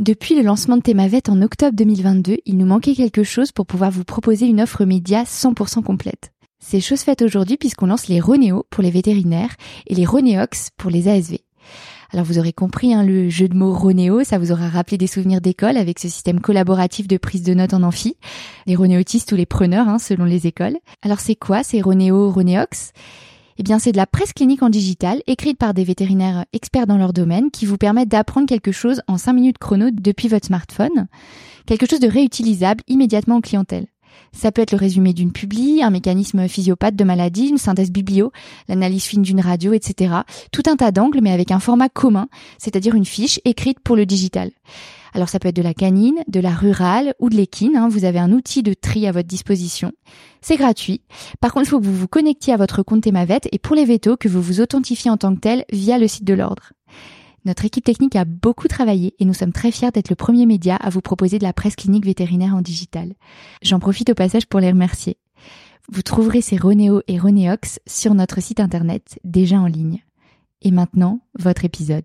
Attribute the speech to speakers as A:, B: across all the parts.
A: Depuis le lancement de Thémavet en octobre 2022, il nous manquait quelque chose pour pouvoir vous proposer une offre média 100% complète. C'est chose faite aujourd'hui puisqu'on lance les Ronéo pour les vétérinaires et les Ronéox pour les ASV. Alors vous aurez compris hein, le jeu de mots Ronéo, ça vous aura rappelé des souvenirs d'école avec ce système collaboratif de prise de notes en amphi, les Ronéotistes ou les preneurs hein, selon les écoles. Alors c'est quoi ces Ronéo, Ronéox? Eh bien, c'est de la presse clinique en digital, écrite par des vétérinaires experts dans leur domaine, qui vous permettent d'apprendre quelque chose en 5 minutes chrono depuis votre smartphone. Quelque chose de réutilisable immédiatement en clientèle. Ça peut être le résumé d'une publi, un mécanisme physiopathe de maladie, une synthèse biblio, l'analyse fine d'une radio, etc. Tout un tas d'angles, mais avec un format commun, c'est-à-dire une fiche écrite pour le digital. Alors ça peut être de la canine, de la rurale ou de l'équine. Hein. Vous avez un outil de tri à votre disposition. C'est gratuit. Par contre, il faut que vous vous connectiez à votre compte Temavet et pour les vétos, que vous vous authentifiez en tant que tel via le site de l'ordre. Notre équipe technique a beaucoup travaillé et nous sommes très fiers d'être le premier média à vous proposer de la presse clinique vétérinaire en digital. J'en profite au passage pour les remercier. Vous trouverez ces Ronéo et Ronéox sur notre site internet déjà en ligne. Et maintenant, votre épisode.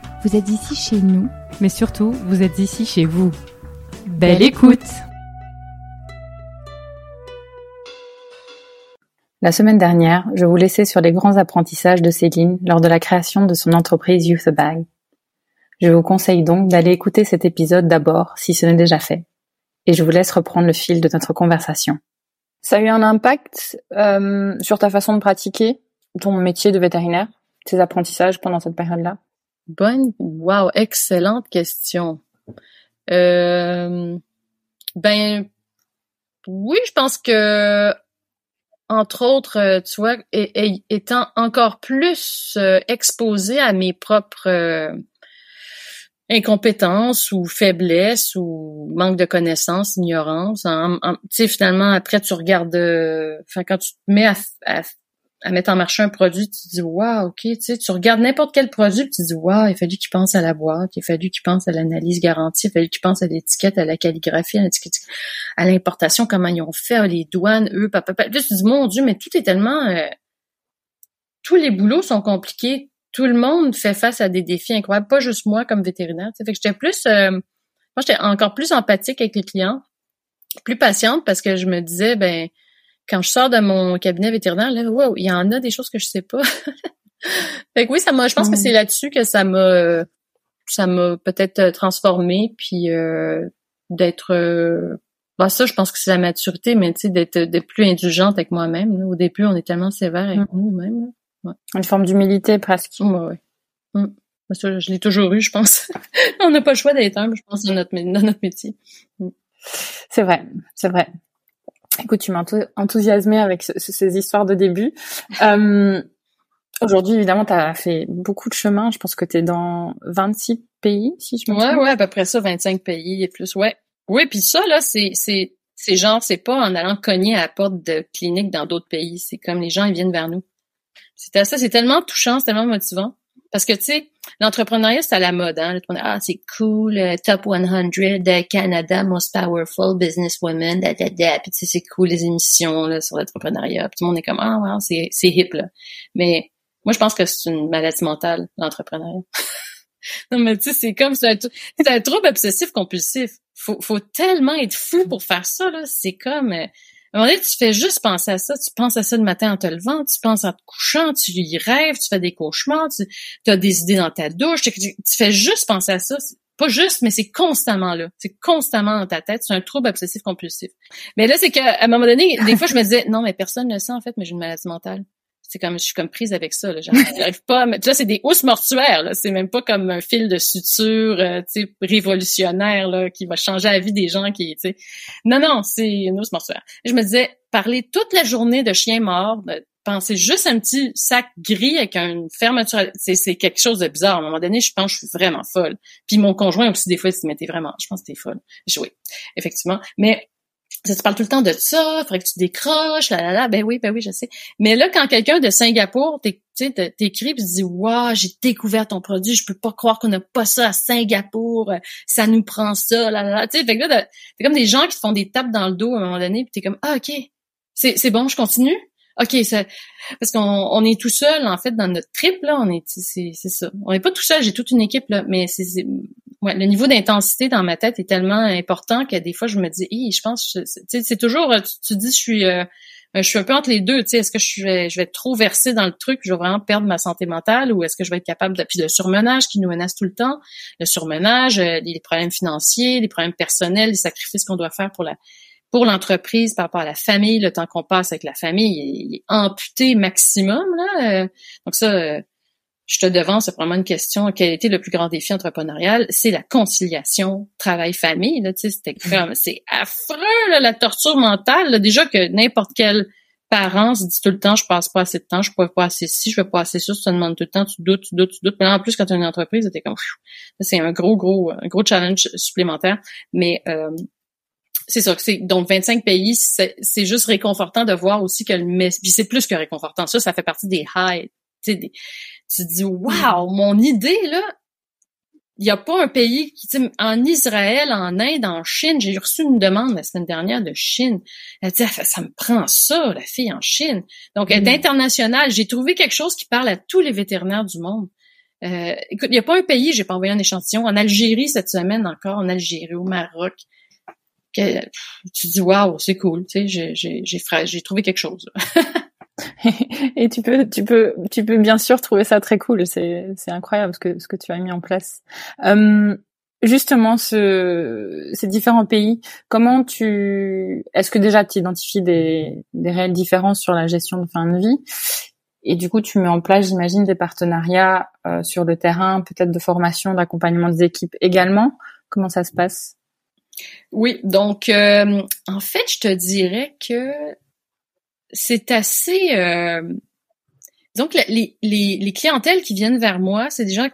A: Vous êtes ici chez nous.
B: Mais surtout, vous êtes ici chez vous. Belle, écoute
C: La semaine dernière, je vous laissais sur les grands apprentissages de Céline lors de la création de son entreprise Youth Bag. Je vous conseille donc d'aller écouter cet épisode d'abord si ce n'est déjà fait. Et je vous laisse reprendre le fil de notre conversation.
D: Ça a eu un impact euh, sur ta façon de pratiquer ton métier de vétérinaire, tes apprentissages pendant cette période-là?
E: Bonne, wow, excellente question. Euh, ben, oui, je pense que, entre autres, euh, tu vois, étant encore plus euh, exposé à mes propres incompétences ou faiblesses ou manque de connaissances, ignorance. tu sais, finalement, après, tu regardes, enfin, quand tu te mets à, à mettre en marché un produit, tu dis waouh, ok, tu sais, tu regardes n'importe quel produit, tu dis waouh, il a fallu qu'il pense à la boîte, il a fallu qu'il pense à l'analyse garantie, il a fallu qu'il pense à l'étiquette, à la calligraphie, à à l'importation, comment ils ont fait, les douanes, eux, papa, papa. Tu dis mon Dieu, mais tout est tellement, euh, tous les boulots sont compliqués, tout le monde fait face à des défis incroyables, pas juste moi comme vétérinaire. Fait que j'étais plus, euh, moi j'étais encore plus empathique avec les clients, plus patiente parce que je me disais ben quand je sors de mon cabinet vétérinaire, là, wow, il y en a des choses que je sais pas. fait que oui, ça m'a, je pense que c'est là-dessus que ça m'a, ça m'a peut-être euh, transformé, puis euh, d'être, euh, bah ça, je pense que c'est la maturité, mais tu sais, d'être, d'être plus indulgente avec moi-même. Au début, on est tellement sévère avec mm. nous-mêmes.
D: Ouais. Une forme d'humilité presque.
E: Ouais, ouais. Mm. Ça, je l'ai toujours eu, je pense. on n'a pas le choix d'être humble, je pense, dans notre, dans notre métier. Mm.
D: C'est vrai, c'est vrai. Écoute, tu m'as enthousiasmé avec ces histoires de début. Euh, Aujourd'hui, évidemment, tu as fait beaucoup de chemin. Je pense que tu es dans 26 pays, si je me
E: trompe. Ouais, ouais, à peu près ça, 25 pays et plus. Ouais. Oui, puis ça, là, c'est, c'est, c'est genre, c'est pas en allant cogner à la porte de cliniques dans d'autres pays. C'est comme les gens, ils viennent vers nous. C'est ça, c'est tellement touchant, c'est tellement motivant. Parce que, tu sais, l'entrepreneuriat, c'est à la mode. Hein? Ah, c'est cool, euh, top 100 de Canada, most powerful business women, da, da, da. Puis, tu sais, c'est cool, les émissions là, sur l'entrepreneuriat. Tout le monde est comme, ah, wow, c'est, c'est hip, là. Mais moi, je pense que c'est une maladie mentale, l'entrepreneuriat. non, mais tu sais, c'est comme, c'est un, c'est un trouble obsessif compulsif. Faut, faut tellement être fou pour faire ça, là. C'est comme... À un moment donné, tu fais juste penser à ça. Tu penses à ça le matin en te levant, tu penses en te couchant, tu y rêves, tu fais des cauchemars, tu as des idées dans ta douche, tu, fais juste penser à ça. pas juste, mais c'est constamment là. C'est constamment dans ta tête. C'est un trouble obsessif compulsif. Mais là, c'est qu'à un moment donné, des fois, je me disais, non, mais personne ne le sent, en fait, mais j'ai une maladie mentale c'est comme je suis comme prise avec ça là. J'arrive pas mais là c'est des housses mortuaires là. C'est même pas comme un fil de suture euh, tu sais révolutionnaire là qui va changer la vie des gens qui tu sais. Non non c'est une housse mortuaire. Je me disais parler toute la journée de chiens morts penser juste un petit sac gris avec une fermeture c'est c'est quelque chose de bizarre. À un moment donné je pense que je suis vraiment folle. Puis mon conjoint aussi des fois il se mettait vraiment je pense que t'es folle. Je, oui effectivement. Mais ça te parle tout le temps de ça, faudrait que tu décroches, là, là, là. Ben oui, ben oui, je sais. Mais là, quand quelqu'un de Singapour t'écrit puis dit Waouh, j'ai découvert ton produit, je peux pas croire qu'on n'a pas ça à Singapour, ça nous prend ça, là, là, là. Tu fait que là, c'est comme des gens qui te font des tapes dans le dos à un moment donné, puis t'es comme Ah, ok, c'est, bon, je continue? OK, ça, parce qu'on on est tout seul en fait dans notre trip là, on est c'est ça. On n'est pas tout seul, j'ai toute une équipe là, mais c'est ouais, le niveau d'intensité dans ma tête est tellement important que des fois je me dis, je pense, c'est toujours, tu, dis, je suis, euh, je suis un peu entre les deux. Tu sais, est-ce que je vais, je vais être trop versé dans le truc, je vais vraiment perdre ma santé mentale, ou est-ce que je vais être capable de, puis le surmenage qui nous menace tout le temps, le surmenage, euh, les problèmes financiers, les problèmes personnels, les sacrifices qu'on doit faire pour la pour l'entreprise par rapport à la famille, le temps qu'on passe avec la famille, il est, amputé maximum là. Euh. donc ça, je te devance, c'est vraiment une question. Quel était le plus grand défi entrepreneurial? C'est la conciliation travail-famille. Là, tu sais, c'était comme, c'est affreux, la torture mentale. Déjà que n'importe quel parent se dit tout le temps, je passe pas assez de temps, je peux pas assez ci, je peux pas assez ça, tu te demandes tout le temps, tu doutes, tu doutes, tu doutes. Mais en plus, quand tu as une entreprise, c'était comme, c'est un gros, gros, un gros challenge supplémentaire. Mais, euh, c'est ça, c'est donc 25 pays, c'est juste réconfortant de voir aussi que le puis c'est plus que réconfortant. Ça, ça fait partie des highs, tu sais, des, tu dis waouh, mon idée là, il n'y a pas un pays qui en Israël, en Inde, en Chine, j'ai reçu une demande la semaine dernière de Chine. Elle dit ça me prend ça, la fille en Chine. Donc elle est mm. internationale. J'ai trouvé quelque chose qui parle à tous les vétérinaires du monde. Euh, écoute, il n'y a pas un pays, j'ai pas envoyé un échantillon. En Algérie cette semaine encore, en Algérie, au Maroc. tu dis waouh, c'est cool. Tu sais, j'ai j'ai j'ai trouvé quelque chose.
C: et tu peux, tu peux, tu peux bien sûr trouver ça très cool. C'est, c'est incroyable ce que ce que tu as mis en place. Euh, justement, ce, ces différents pays, comment tu, est-ce que déjà tu identifies des, des réelles différences sur la gestion de fin de vie? Et du coup, tu mets en place, j'imagine, des partenariats euh, sur le terrain, peut-être de formation, d'accompagnement des équipes également. Comment ça se passe?
E: Oui, donc euh, en fait, je te dirais que c'est assez... Euh... Donc, les, les, les clientèles qui viennent vers moi, c'est des gens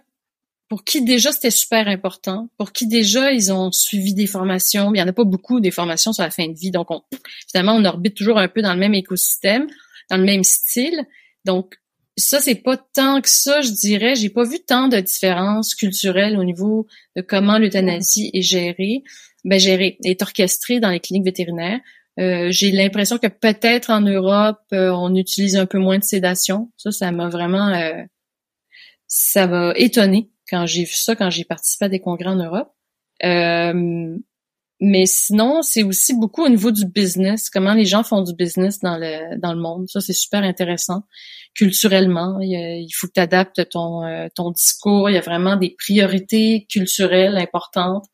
E: pour qui déjà c'était super important, pour qui déjà ils ont suivi des formations. Il y en a pas beaucoup des formations sur la fin de vie, donc on, finalement on orbite toujours un peu dans le même écosystème, dans le même style. Donc ça c'est pas tant que ça, je dirais. J'ai pas vu tant de différences culturelles au niveau de comment l'euthanasie est gérée, ben gérée, est orchestrée dans les cliniques vétérinaires. Euh, j'ai l'impression que peut-être en Europe, euh, on utilise un peu moins de sédation. Ça, ça m'a vraiment, euh, ça m'a étonné quand j'ai vu ça, quand j'ai participé à des congrès en Europe. mais sinon, c'est aussi beaucoup au niveau du business, comment les gens font du business dans le dans le monde. Ça, c'est super intéressant. Culturellement, il, faut que tu adaptes ton ton discours. Il y a vraiment des priorités culturelles importantes.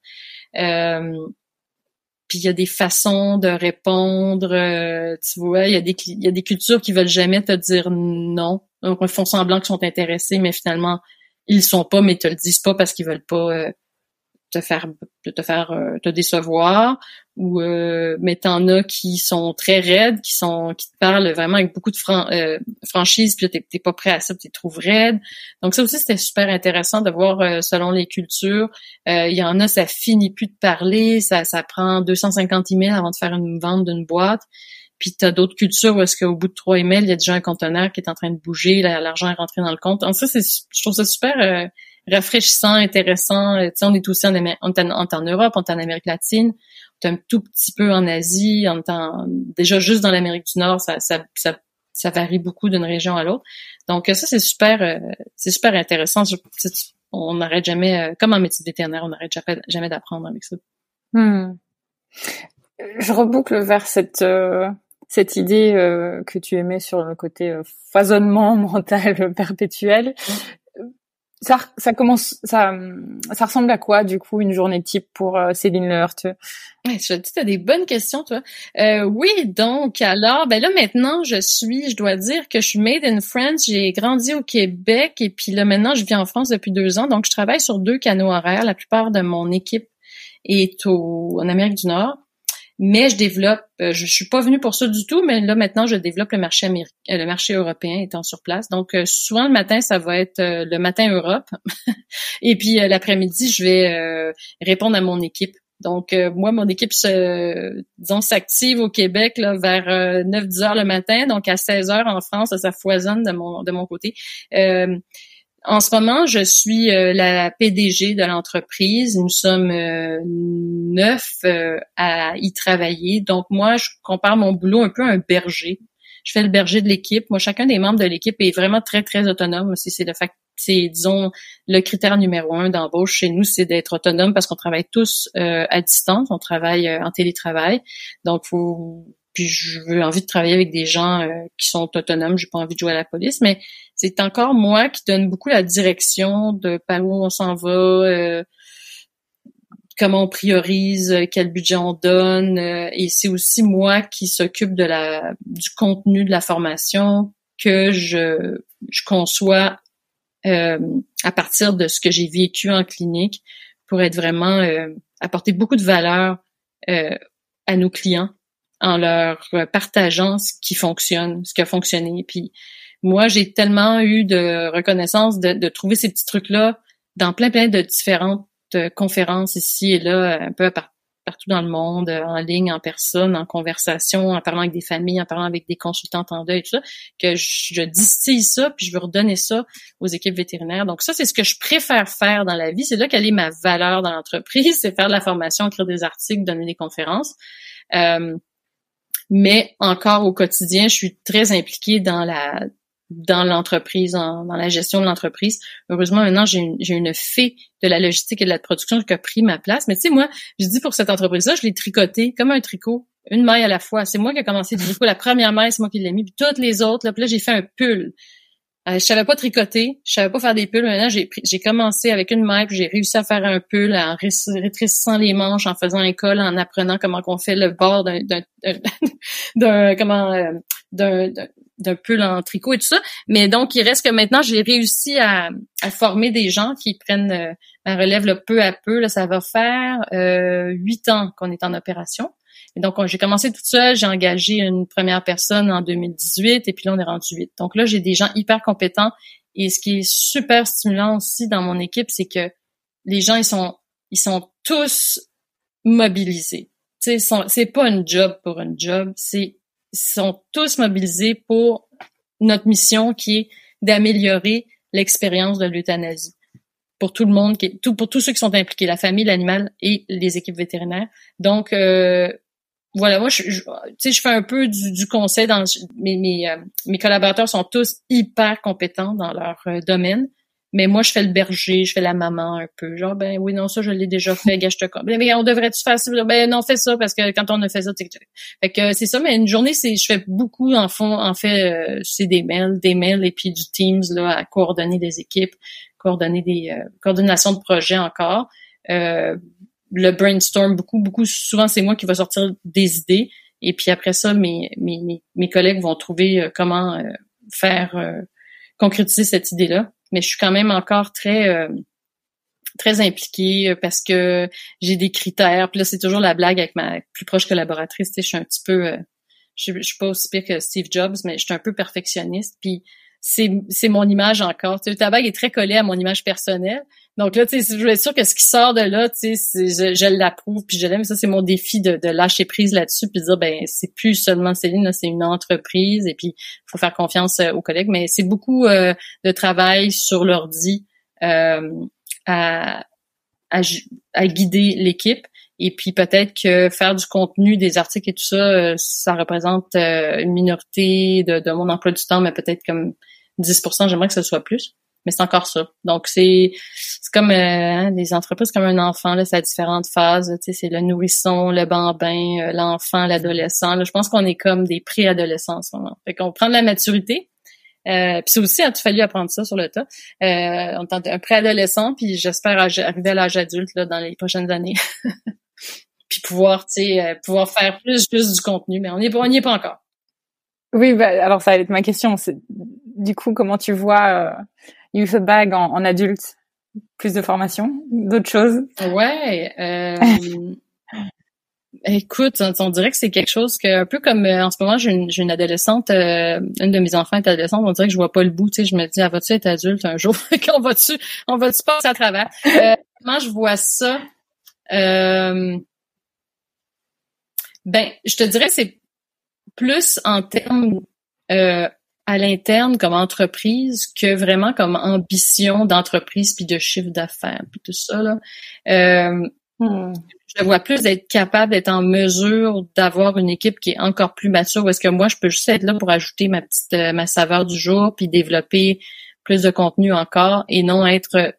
E: Euh, puis il y a des façons de répondre. Euh, tu vois, il y a des y a des cultures qui veulent jamais te dire non. Donc ils font semblant qu'ils sont intéressés, mais finalement ils sont pas, mais ils te le disent pas parce qu'ils veulent pas euh, te faire te faire euh, te décevoir ou euh, mais t'en as qui sont très raides qui sont qui te parlent vraiment avec beaucoup de euh, franchise puis t'es pas prêt à ça tu les trouves raides donc ça aussi c'était super intéressant de voir euh, selon les cultures il y en a ça finit plus de parler ça ça prend 250 emails avant de faire une vente d'une boîte. Puis t'as d'autres cultures où est-ce qu'au bout de trois emails il y a déjà un conteneur qui est en train de bouger l'argent est rentré dans le compte. Donc ça c'est je trouve ça super rafraîchissant, intéressant. Euh, on est aussi en, on est en, Europe, on est en Amérique latine, on est un tout petit peu en Asie, on est déjà juste dans l'Amérique du Nord, ça, ça, ça, ça varie beaucoup d'une région à l'autre. Donc ça, c'est super, euh, c'est super intéressant. on n'arrête jamais, euh, comme en métier vétérinaire, on n'arrête jamais, jamais d'apprendre avec ça.
C: Hmm. Je reboucle vers cette cette idée que tu aimais sur le côté foisonnement mental perpétuel
D: ça, ça commence, ça, ça ressemble à quoi du coup une journée type pour euh, Céline Leheurteux
E: Ouais, t'as des bonnes questions, toi. Euh, oui, donc alors, ben là maintenant, je suis, je dois dire que je suis made in France. J'ai grandi au Québec et puis là maintenant, je vis en France depuis deux ans. Donc, je travaille sur deux canaux horaires. La plupart de mon équipe est en Amérique du Nord mais je développe, euh, je, suis pas venue pour ça du tout, mais là maintenant je développe le marché américain, euh, le marché européen étant sur place. Donc euh, souvent le matin ça va être le matin Europe, et puis l'après-midi je vais répondre à mon équipe. Donc moi mon équipe se, disons s'active au Québec là, vers 9-10 heures le matin, donc à 16 heures en France ça, foisonne de mon de mon côté. En ce moment, je suis euh, la PDG de l'entreprise. Nous sommes euh, neuf euh, à y travailler. Donc moi, je compare mon boulot un peu à un berger. Je fais le berger de l'équipe. Moi, chacun des membres de l'équipe est vraiment très très autonome. C'est le fait, c'est disons le critère numéro un d'embauche chez nous, c'est d'être autonome parce qu'on travaille tous à distance. On travaille en télétravail. Donc, faut puis je veux envie de travailler avec des gens euh, qui sont autonomes, j'ai pas envie de jouer à la police, mais c'est encore moi qui donne beaucoup la direction de par où on s'en va, euh, comment on priorise, quel budget on donne, euh, et c'est aussi moi qui s'occupe de la du contenu de la formation que je je conçois à partir de ce que j'ai vécu en clinique pour être vraiment apporter beaucoup de valeur à nos clients en leur partageant ce qui fonctionne, ce qui a fonctionné. Puis moi, j'ai tellement eu de reconnaissance de, trouver ces petits trucs-là dans plein plein de différentes euh, conférences ici et là, un peu partout dans le monde, en ligne, en personne, en conversation, en parlant avec des familles, en parlant avec des consultantes en deuil, tout ça, que je, distille ça, puis je veux redonner ça aux équipes vétérinaires. Donc ça, c'est ce que je préfère faire dans la vie. C'est là quelle est ma valeur dans l'entreprise, c'est faire de la formation, écrire des articles, donner des conférences. Euh, mais encore au quotidien, je suis très impliquée dans la dans l'entreprise, dans la gestion de l'entreprise. Heureusement, maintenant, j'ai une, une fée de la logistique et de la production qui a pris ma place. Mais tu sais, moi, je dis pour cette entreprise-là, je l'ai tricoté comme un tricot, une maille à la fois. C'est moi qui ai commencé du coup. La première maille, c'est moi qui l'ai mis. Puis toutes les autres, là, puis là, j'ai fait un pull. Euh, je savais pas tricoter, je savais pas faire des pulls. Maintenant, j'ai commencé avec une maille, j'ai réussi à faire un pull en rétrécissant les manches, en faisant un col, en apprenant comment qu'on fait le bord d'un d'un comment euh, d'un pull en tricot et tout ça. Mais donc, il reste que maintenant, j'ai réussi à, à, former des gens qui prennent euh, ma relève le peu à peu. Là, ça va faire euh, huit ans qu'on est en opération. Donc, j'ai commencé toute seule, j'ai engagé une première personne en 2018 et puis là, on est rendu huit. Donc là, j'ai des gens hyper compétents et ce qui est super stimulant aussi dans mon équipe, c'est que les gens, ils sont, ils sont tous mobilisés. C'est pas un job pour un job, c'est, ils sont tous mobilisés pour notre mission qui est d'améliorer l'expérience de l'euthanasie pour tout le monde, qui pour tous ceux qui sont impliqués, la famille, l'animal et les équipes vétérinaires. Donc, euh, voilà, moi, je, tu sais, je fais un peu du, conseil dans mes mes, euh, mes collaborateurs sont tous hyper compétents dans leur euh, domaine, mais moi, je fais le berger, je fais la maman un peu, genre ben oui non ça je l'ai déjà fait, gâche te ben, mais on devrait tu faire ça, ben non fais ça parce que quand on a fait ça, fait que c'est ça, mais une journée c'est je fais beaucoup en fond, en fait euh, c'est des mails, des mails et puis du Teams là à coordonner des équipes, coordonner des coordinations de projets encore. Euh, le brainstorm beaucoup, beaucoup. Souvent, c'est moi qui va sortir des idées. Et puis après ça, mes, mes, mes, collègues vont trouver euh, comment euh, faire euh, concrétiser cette idée-là. Mais je suis quand même encore très très impliquée parce que j'ai des critères. Puis là, c'est toujours la blague avec ma plus proche collaboratrice. Tu sais, je suis un petit peu, je, je, suis pas aussi pire que Steve Jobs, mais je suis un peu perfectionniste. Puis c'est mon image encore. Tu sais, ta bague est très collée à mon image personnelle. Donc là, tu sais, je suis sûre que ce qui sort de là, je, je l'approuve puis je l'aime. Ça, c'est mon défi de, de lâcher prise là-dessus puis de dire, ben, c'est plus seulement Céline, c'est une entreprise et puis faut faire confiance euh, aux collègues. Mais c'est beaucoup euh, de travail sur l'ordi euh, à, à, à guider l'équipe. Et puis peut-être que faire du contenu, des articles et tout ça, ça représente une minorité de, de mon emploi du temps, mais peut-être comme 10% j'aimerais que ce soit plus mais c'est encore ça. Donc c'est c'est comme euh, hein, des entreprises comme un enfant là, ça a différentes phases. Tu sais, c'est le nourrisson, le bambin, euh, l'enfant, l'adolescent. je pense qu'on est comme des préadolescents en ce moment. Fait qu'on prend de la maturité, Euh, puis c'est aussi, il a fallu apprendre ça sur le tas. Euh, on est un préadolescent, puis j'espère arriver à l'âge adulte là, dans les prochaines années. puis pouvoir, tu sais, euh, pouvoir faire plus, plus du contenu, mais on n'y on est pas encore.
C: Oui, bah, alors ça allait être ma question. Du coup comment tu vois euh, Youth Bag en, en adulte? Plus de formation, d'autres choses?
E: Ouais. Euh, Écoute, on, dirait que c'est quelque chose que, un peu comme euh, en ce moment, j'ai une, une, adolescente, euh, une de mes enfants est adolescente, on dirait que je vois pas le bout, tu sais, je me dis, ah, va-tu être adulte un jour? on va-tu, on va-tu passer à travers? Euh, comment je vois ça? Euh, ben, je te dirais, c'est plus en termes euh, à l'interne comme entreprise que vraiment comme ambition d'entreprise puis de chiffre d'affaires puis tout ça là. Euh, hmm je vois plus d'être capable d'être en mesure d'avoir une équipe qui est encore plus mature parce que moi je peux juste être là pour ajouter ma petite euh, ma saveur du jour puis développer plus de contenu encore et non être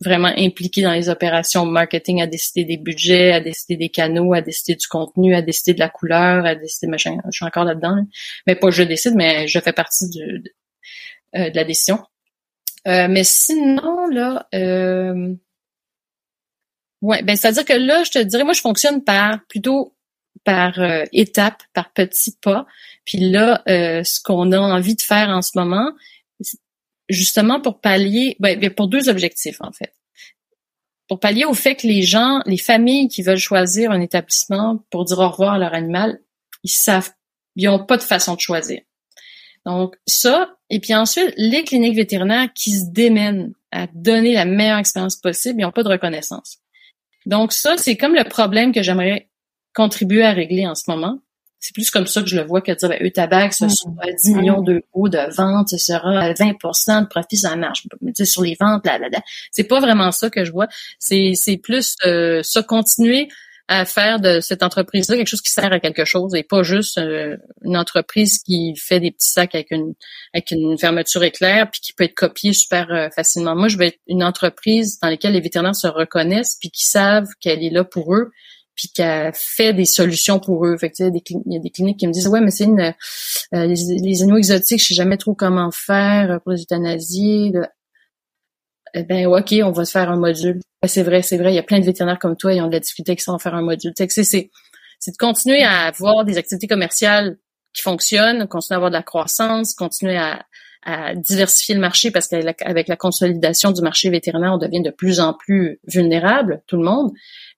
E: vraiment impliqué dans les opérations marketing à décider des budgets, à décider des canaux, à décider du contenu, à décider de la couleur, à décider machin. Je suis encore là-dedans. Mais pas je décide, mais je fais partie de, de, euh, la décision. Euh, mais sinon, là, euh, Ouais, ben c'est-à-dire que là, je te dirais, moi, je fonctionne par plutôt par euh, étapes, par petits pas. Puis là, euh, ce qu'on a envie de faire en ce moment, justement pour pallier, ben, ben, pour deux objectifs en fait. Pour pallier au fait que les gens, les familles qui veulent choisir un établissement pour dire au revoir à leur animal, ils savent, ils n'ont pas de façon de choisir. Donc ça, et puis ensuite, les cliniques vétérinaires qui se démènent à donner la meilleure expérience possible, ils n'ont pas de reconnaissance. Donc ça, c'est comme le problème que j'aimerais contribuer à régler en ce moment. C'est plus comme ça que je le vois que dire, ben, tabac, ce sera 10 millions d'euros de ventes, ce sera 20% de profit, ça marche. sur les ventes, là, là, là. C'est pas vraiment ça que je vois. C'est, c'est plus euh, ça, continuer à faire de cette entreprise-là quelque chose qui sert à quelque chose et pas juste euh, une entreprise qui fait des petits sacs avec une avec une fermeture éclair puis qui peut être copiée super euh, facilement. Moi, je veux être une entreprise dans laquelle les vétérinaires se reconnaissent puis qui savent qu'elle est là pour eux puis qu'elle fait des solutions pour eux. Fait que, il y a des cliniques qui me disent ouais mais c'est une euh, les, les, animaux exotiques, je sais jamais trop comment faire pour les euthanasies. Eh ben ok, on va se faire un module. C'est vrai, c'est vrai, il y a plein de vétérinaires comme toi, ils ont de la difficulté avec ça, en faire un module. C'est c'est de continuer à avoir des activités commerciales qui fonctionnent, continuer à avoir de la croissance, continuer à, à diversifier le marché parce qu'avec la consolidation du marché vétérinaire, on devient de plus en plus vulnérable, tout le monde.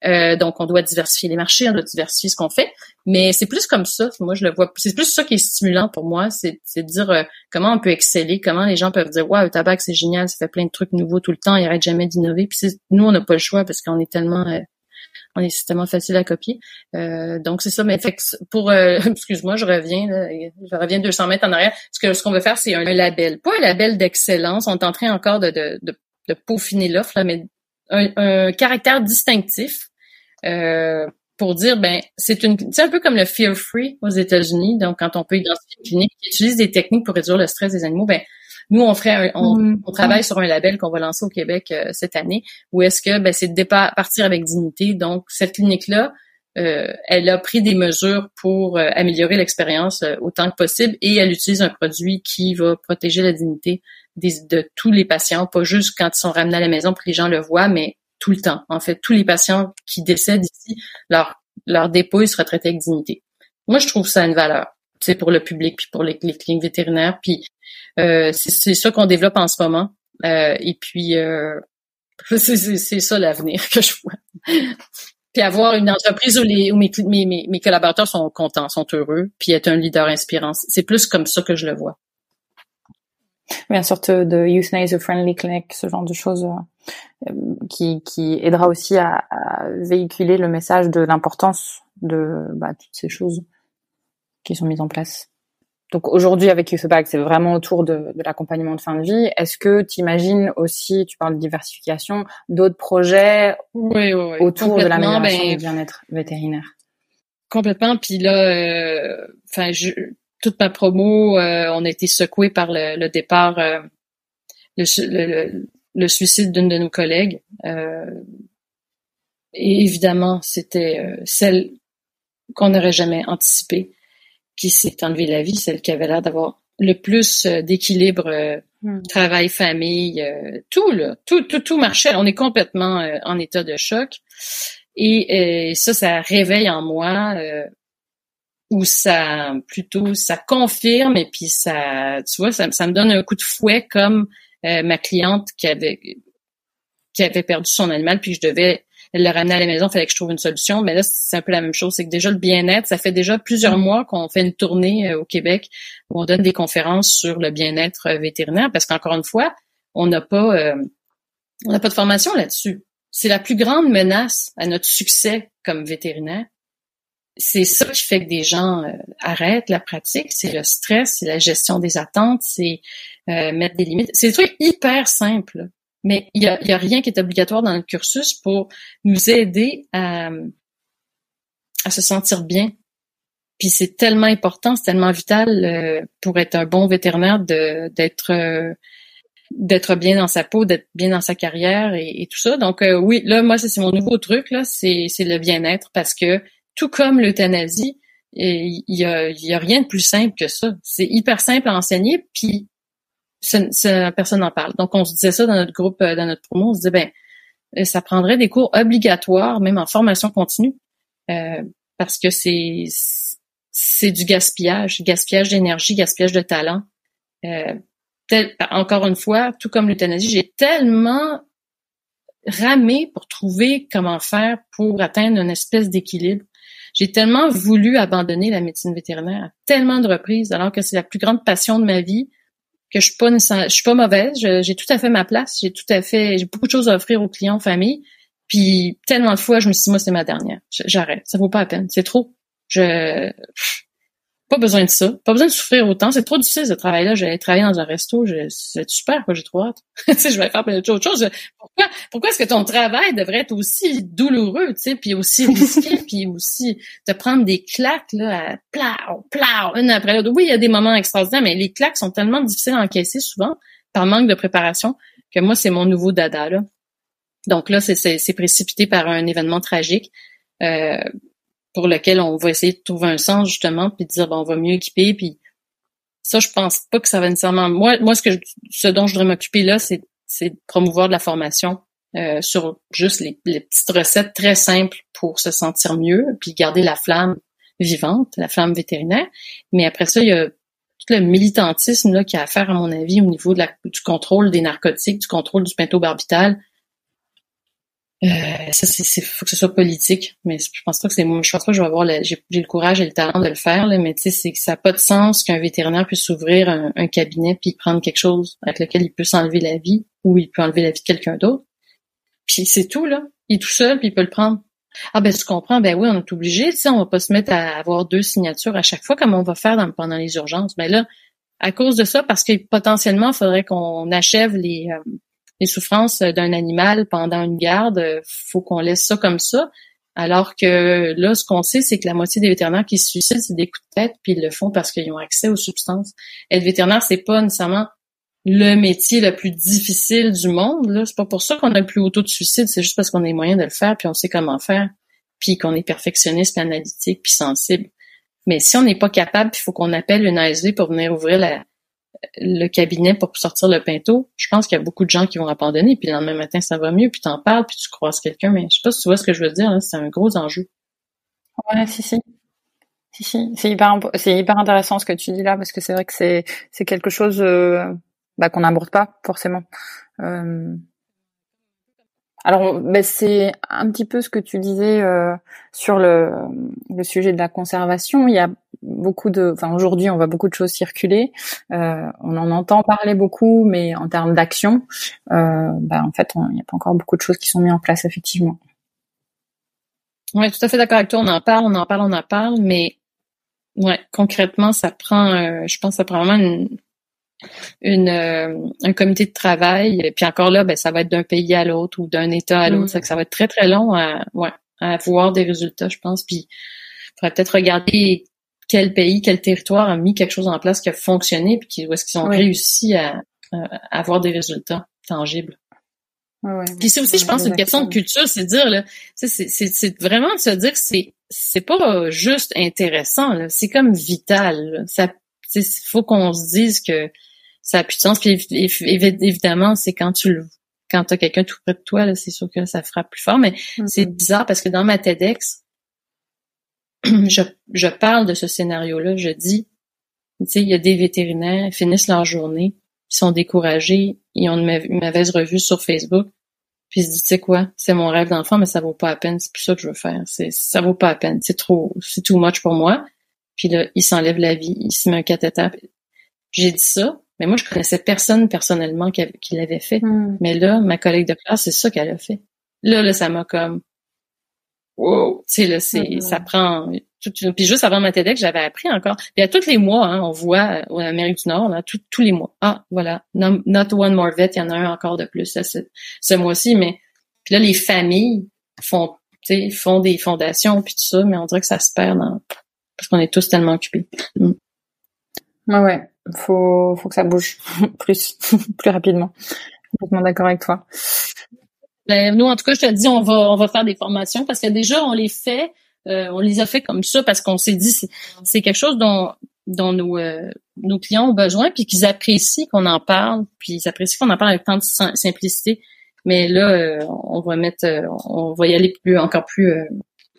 E: Euh, donc, on doit diversifier les marchés, on doit diversifier ce qu'on fait. Mais c'est plus comme ça. Moi, je le vois. C'est plus ça qui est stimulant pour moi, c'est de dire euh, comment on peut exceller, comment les gens peuvent dire waouh, le tabac c'est génial, ça fait plein de trucs nouveaux tout le temps, il arrête jamais d'innover. Puis nous, on n'a pas le choix parce qu'on est tellement euh, on est tellement facile à copier. Euh, donc c'est ça. Mais fait pour, excuse-moi, je reviens, je reviens 200 mètres en arrière. Ce que ce qu'on veut faire, c'est un, label, pas un label d'excellence. On est en train encore de, de, de, de peaufiner l'offre, mais un, caractère distinctif euh, pour dire ben c'est une c'est un peu comme le fear free aux États-Unis donc quand on peut identifier une clinique qui utilise des techniques pour réduire le stress des animaux ben nous on ferait on, mm. on, travaille sur un label qu'on va lancer au Québec euh, cette année où est-ce que ben c'est de départ, partir avec dignité donc cette clinique là euh, elle a pris des mesures pour améliorer l'expérience autant que possible et elle utilise un produit qui va protéger la dignité de tous les patients, pas juste quand ils sont ramenés à la maison pour que les gens le voient, mais tout le temps. En fait, tous les patients qui décèdent ici, leur, leur dépôt sera traité avec dignité. Moi, je trouve ça une valeur. C'est pour le public, puis pour les, cliniques vétérinaires. Puis euh, c'est ça qu'on développe en ce moment. Euh, et puis euh, c'est ça l'avenir que je vois. puis avoir une entreprise où, les, où mes, mes, mes collaborateurs sont contents, sont heureux, puis être un leader inspirant. C'est plus comme ça que je le vois.
C: Une sorte de euthanasia friendly clinic, ce genre de choses euh, qui, qui aidera aussi à, à, véhiculer le message de l'importance de bah, toutes ces choses qui sont mises en place. Donc aujourd'hui avec Youthbag, c'est vraiment autour de, de l'accompagnement de fin de vie. Est-ce que tu imagines aussi, tu parles de diversification, d'autres projets
E: oui, oui, oui.
C: autour de l'amélioration ben, du bien-être vétérinaire?
E: Complètement. Puis là, euh, enfin, je toute ma promo, euh, on a été secoué par le, départ, euh, le, suicide d'une de nos collègues. Euh, et évidemment, c'était celle qu'on n'aurait jamais anticipée qui s'est enlevée la vie, celle qui avait l'air d'avoir le plus d'équilibre hmm. travail famille tout là. Tout tout tout marchait. On est complètement en état de choc. Et ça ça réveille en moi ou ça plutôt ça confirme et puis ça tu vois ça, ça me donne un coup de fouet comme ma cliente qui avait qui avait perdu son animal puis je devais le ramener à la maison, il fallait que je trouve une solution. Mais là, c'est un peu la même chose. C'est que déjà le bien-être, ça fait déjà plusieurs mm. mois qu'on fait une tournée euh, au Québec où on donne des conférences sur le bien-être euh, vétérinaire parce qu'encore une fois, on n'a pas euh, on n'a pas de formation là-dessus. C'est la plus grande menace à notre succès comme vétérinaire. C'est ça qui fait que des gens arrêtent la pratique. C'est le stress, c'est la gestion des attentes, c'est mettre des limites. C'est des trucs hyper simples mais il y a, y a, rien qui est obligatoire dans le cursus pour nous aider à, à se sentir bien. Puis c'est tellement important, c'est tellement vital euh, pour être un bon vétérinaire de d'être euh, d'être bien dans sa peau, d'être bien dans sa carrière et, tout ça. Donc euh, oui, là moi c'est mon nouveau truc là, c'est c'est le bien-être parce que tout comme l'euthanasie, il y a y a rien de plus simple que ça. C'est hyper simple à enseigner puis personne n'en parle. Donc, on se disait ça dans notre groupe, euh, dans notre promo, on se disait, ben, euh, ça prendrait des cours obligatoires, même en formation continue, euh, parce que c'est c'est du gaspillage, gaspillage d'énergie, gaspillage de talent. encore une fois, tout comme l'euthanasie, j'ai tellement ramé pour trouver comment faire pour atteindre une espèce d'équilibre. J'ai tellement voulu abandonner la médecine vétérinaire à tellement de reprises, alors que c'est la plus grande passion de ma vie que je suis pas je suis pas mauvaise, j'ai tout à fait ma place, j'ai tout à fait j'ai beaucoup de choses à offrir aux clients, aux familles. Puis tellement de fois je me suis dit moi c'est ma dernière. J'arrête, ça vaut pas la peine, c'est trop. Je pas besoin de ça. Pas besoin de souffrir autant. C'est trop difficile ce travail-là. J'allais travailler dans un resto. C'est super, quoi. J'ai trop hâte. tu sais, je vais faire plein d'autres choses. Pourquoi, pourquoi est-ce que ton travail devrait être aussi douloureux, tu sais, puis aussi risqué, puis aussi te prendre des claques, là, à plau, plau, une après l'autre? Oui, il y a des moments extraordinaires, mais les claques sont tellement difficiles à encaisser souvent par manque de préparation que moi, c'est mon nouveau dada, là. Donc là, c'est précipité par un événement tragique. Euh, pour lequel on va essayer de trouver un sens justement, puis de dire bon, on va mieux équiper, puis ça, je pense pas que ça va nécessairement. Moi, moi, ce que ce dont je voudrais m'occuper là, c'est c'est de promouvoir de la formation euh, sur juste les, petites recettes très simples pour se sentir mieux, puis garder la flamme vivante, la flamme vétérinaire. Mais après ça, il y a tout le militantisme là qui a à faire, à mon avis, au niveau du contrôle des narcotiques, du contrôle du pentobarbital, euh, ça, c'est, faut que ce soit politique, mais je pense pas que c'est moi. Je pense pas que je vais avoir j'ai, le courage et le talent de le faire, là, mais tu sais, c'est que ça n'a pas de sens qu'un vétérinaire puisse ouvrir un, cabinet puis prendre quelque chose avec lequel il peut s'enlever la vie ou il peut enlever la vie de quelqu'un d'autre. Puis c'est tout, là. Il est tout seul, puis il peut le prendre. Ah ben tu comprends, ben oui, on est obligé, tu sais, on va pas se mettre à avoir deux signatures à chaque fois comme on va faire pendant les urgences. Mais là, à cause de ça, parce que potentiellement, il faudrait qu'on achève les, euh, les souffrances d'un animal pendant une garde, faut qu'on laisse ça comme ça. Alors que là, ce qu'on sait, c'est que la moitié des vétérinaires qui se suicident, c'est des coups de tête, puis ils le font parce qu'ils ont accès aux substances. Être vétérinaire, c'est pas nécessairement le métier le plus difficile du monde. Là, c'est pas pour ça qu'on a le plus haut taux de suicide, c'est juste parce qu'on a les moyens de le faire, puis on sait comment faire, puis qu'on est perfectionniste, analytique, puis sensible. Mais si on n'est pas capable, il faut qu'on appelle une ASV pour venir ouvrir la, le cabinet pour sortir le pinto, je pense qu'il y a beaucoup de gens qui vont abandonner, puis le lendemain matin, ça va mieux, puis t'en parles, puis tu croises quelqu'un, mais je sais pas si tu vois ce que je veux dire, c'est un gros enjeu.
C: Ouais, si, si. Si, si. C'est hyper, c'est hyper intéressant ce que tu dis là, parce que c'est vrai que c'est, c'est quelque chose euh, bah, qu'on n'aborde pas forcément. Euh, alors, ben, c'est un petit peu ce que tu disais euh, sur le, sujet de la conservation. Il y a beaucoup de, enfin aujourd'hui, on voit beaucoup de choses circuler. Euh, on en entend parler beaucoup, mais en termes d'action, euh, ben, en fait, il n'y a pas encore beaucoup de choses qui sont mises en place effectivement.
E: Oui, tout à fait d'accord avec toi. On en parle, on en parle, on en parle, mais ouais, concrètement, ça prend, euh, je pense, ça prend vraiment une, une euh, un comité de travail. Et puis encore là, ben, ça va être d'un pays à l'autre ou d'un État à l'autre. Mm. Ça, va être très, très long à, ouais, à voir des résultats, je pense. Puis il faudrait peut-être regarder quel pays, quel territoire a mis quelque chose en place qui a fonctionné, puis où est-ce qu'ils ont réussi à, avoir des résultats tangibles. puis c'est aussi, je pense, une question de culture, c'est dire là, c'est vraiment de se dire que c'est c'est pas juste intéressant, c'est comme vital. Ça Il faut qu'on se dise que ça a plus de sens. Puis évidemment, c'est quand tu le quand t'as quelqu'un tout près de toi, c'est sûr que ça frappe plus fort. Mais mm-hmm. c'est bizarre parce que dans ma TEDx, je, je parle de ce scénario-là. Je dis, tu sais, il y a des vétérinaires, ils finissent leur journée, ils sont découragés, ils ont une, mauvaise revue sur Facebook, puis ils se disent, tu sais quoi, c'est mon rêve d'enfant, mais ça vaut pas la peine, c'est plus ça que je veux faire. C'est, ça vaut pas la peine, c'est trop, c'est too much pour moi. Puis là, il s'enlève la vie, il se met un cathéter. J'ai dit ça, mais moi, je connaissais personne personnellement qui, l'avait fait. Hmm. Mais là, ma collègue de classe, c'est ça qu'elle a fait. Là, là, ça m'a comme, wow, tu sais, là, c'est, hmm. ça prend, puis juste avant ma TEDx, j'avais appris encore. Puis à tous les mois, hein, on voit en Amérique du Nord, là, tous les mois. Ah, voilà, not one more vet, il y en a un encore de plus ce, ce mois-ci. Mais puis là, les familles font, font des fondations puis tout ça, mais on dirait que ça se perd dans, parce qu'on est tous tellement occupés.
C: Mm. Ouais, ouais. Faut, faut que ça bouge plus, plus rapidement. Complètement d'accord avec toi.
E: Ben, nous, en tout cas, je te dis, on va, on va faire des formations parce que déjà, on les fait, euh, on les a fait comme ça parce qu'on s'est dit, c'est quelque chose dont, dont nos, euh, nos clients ont besoin, puis qu'ils apprécient qu'on en parle, puis ils apprécient qu'on en parle avec tant de simplicité. Mais là, euh, on va mettre, on va y aller plus, encore plus,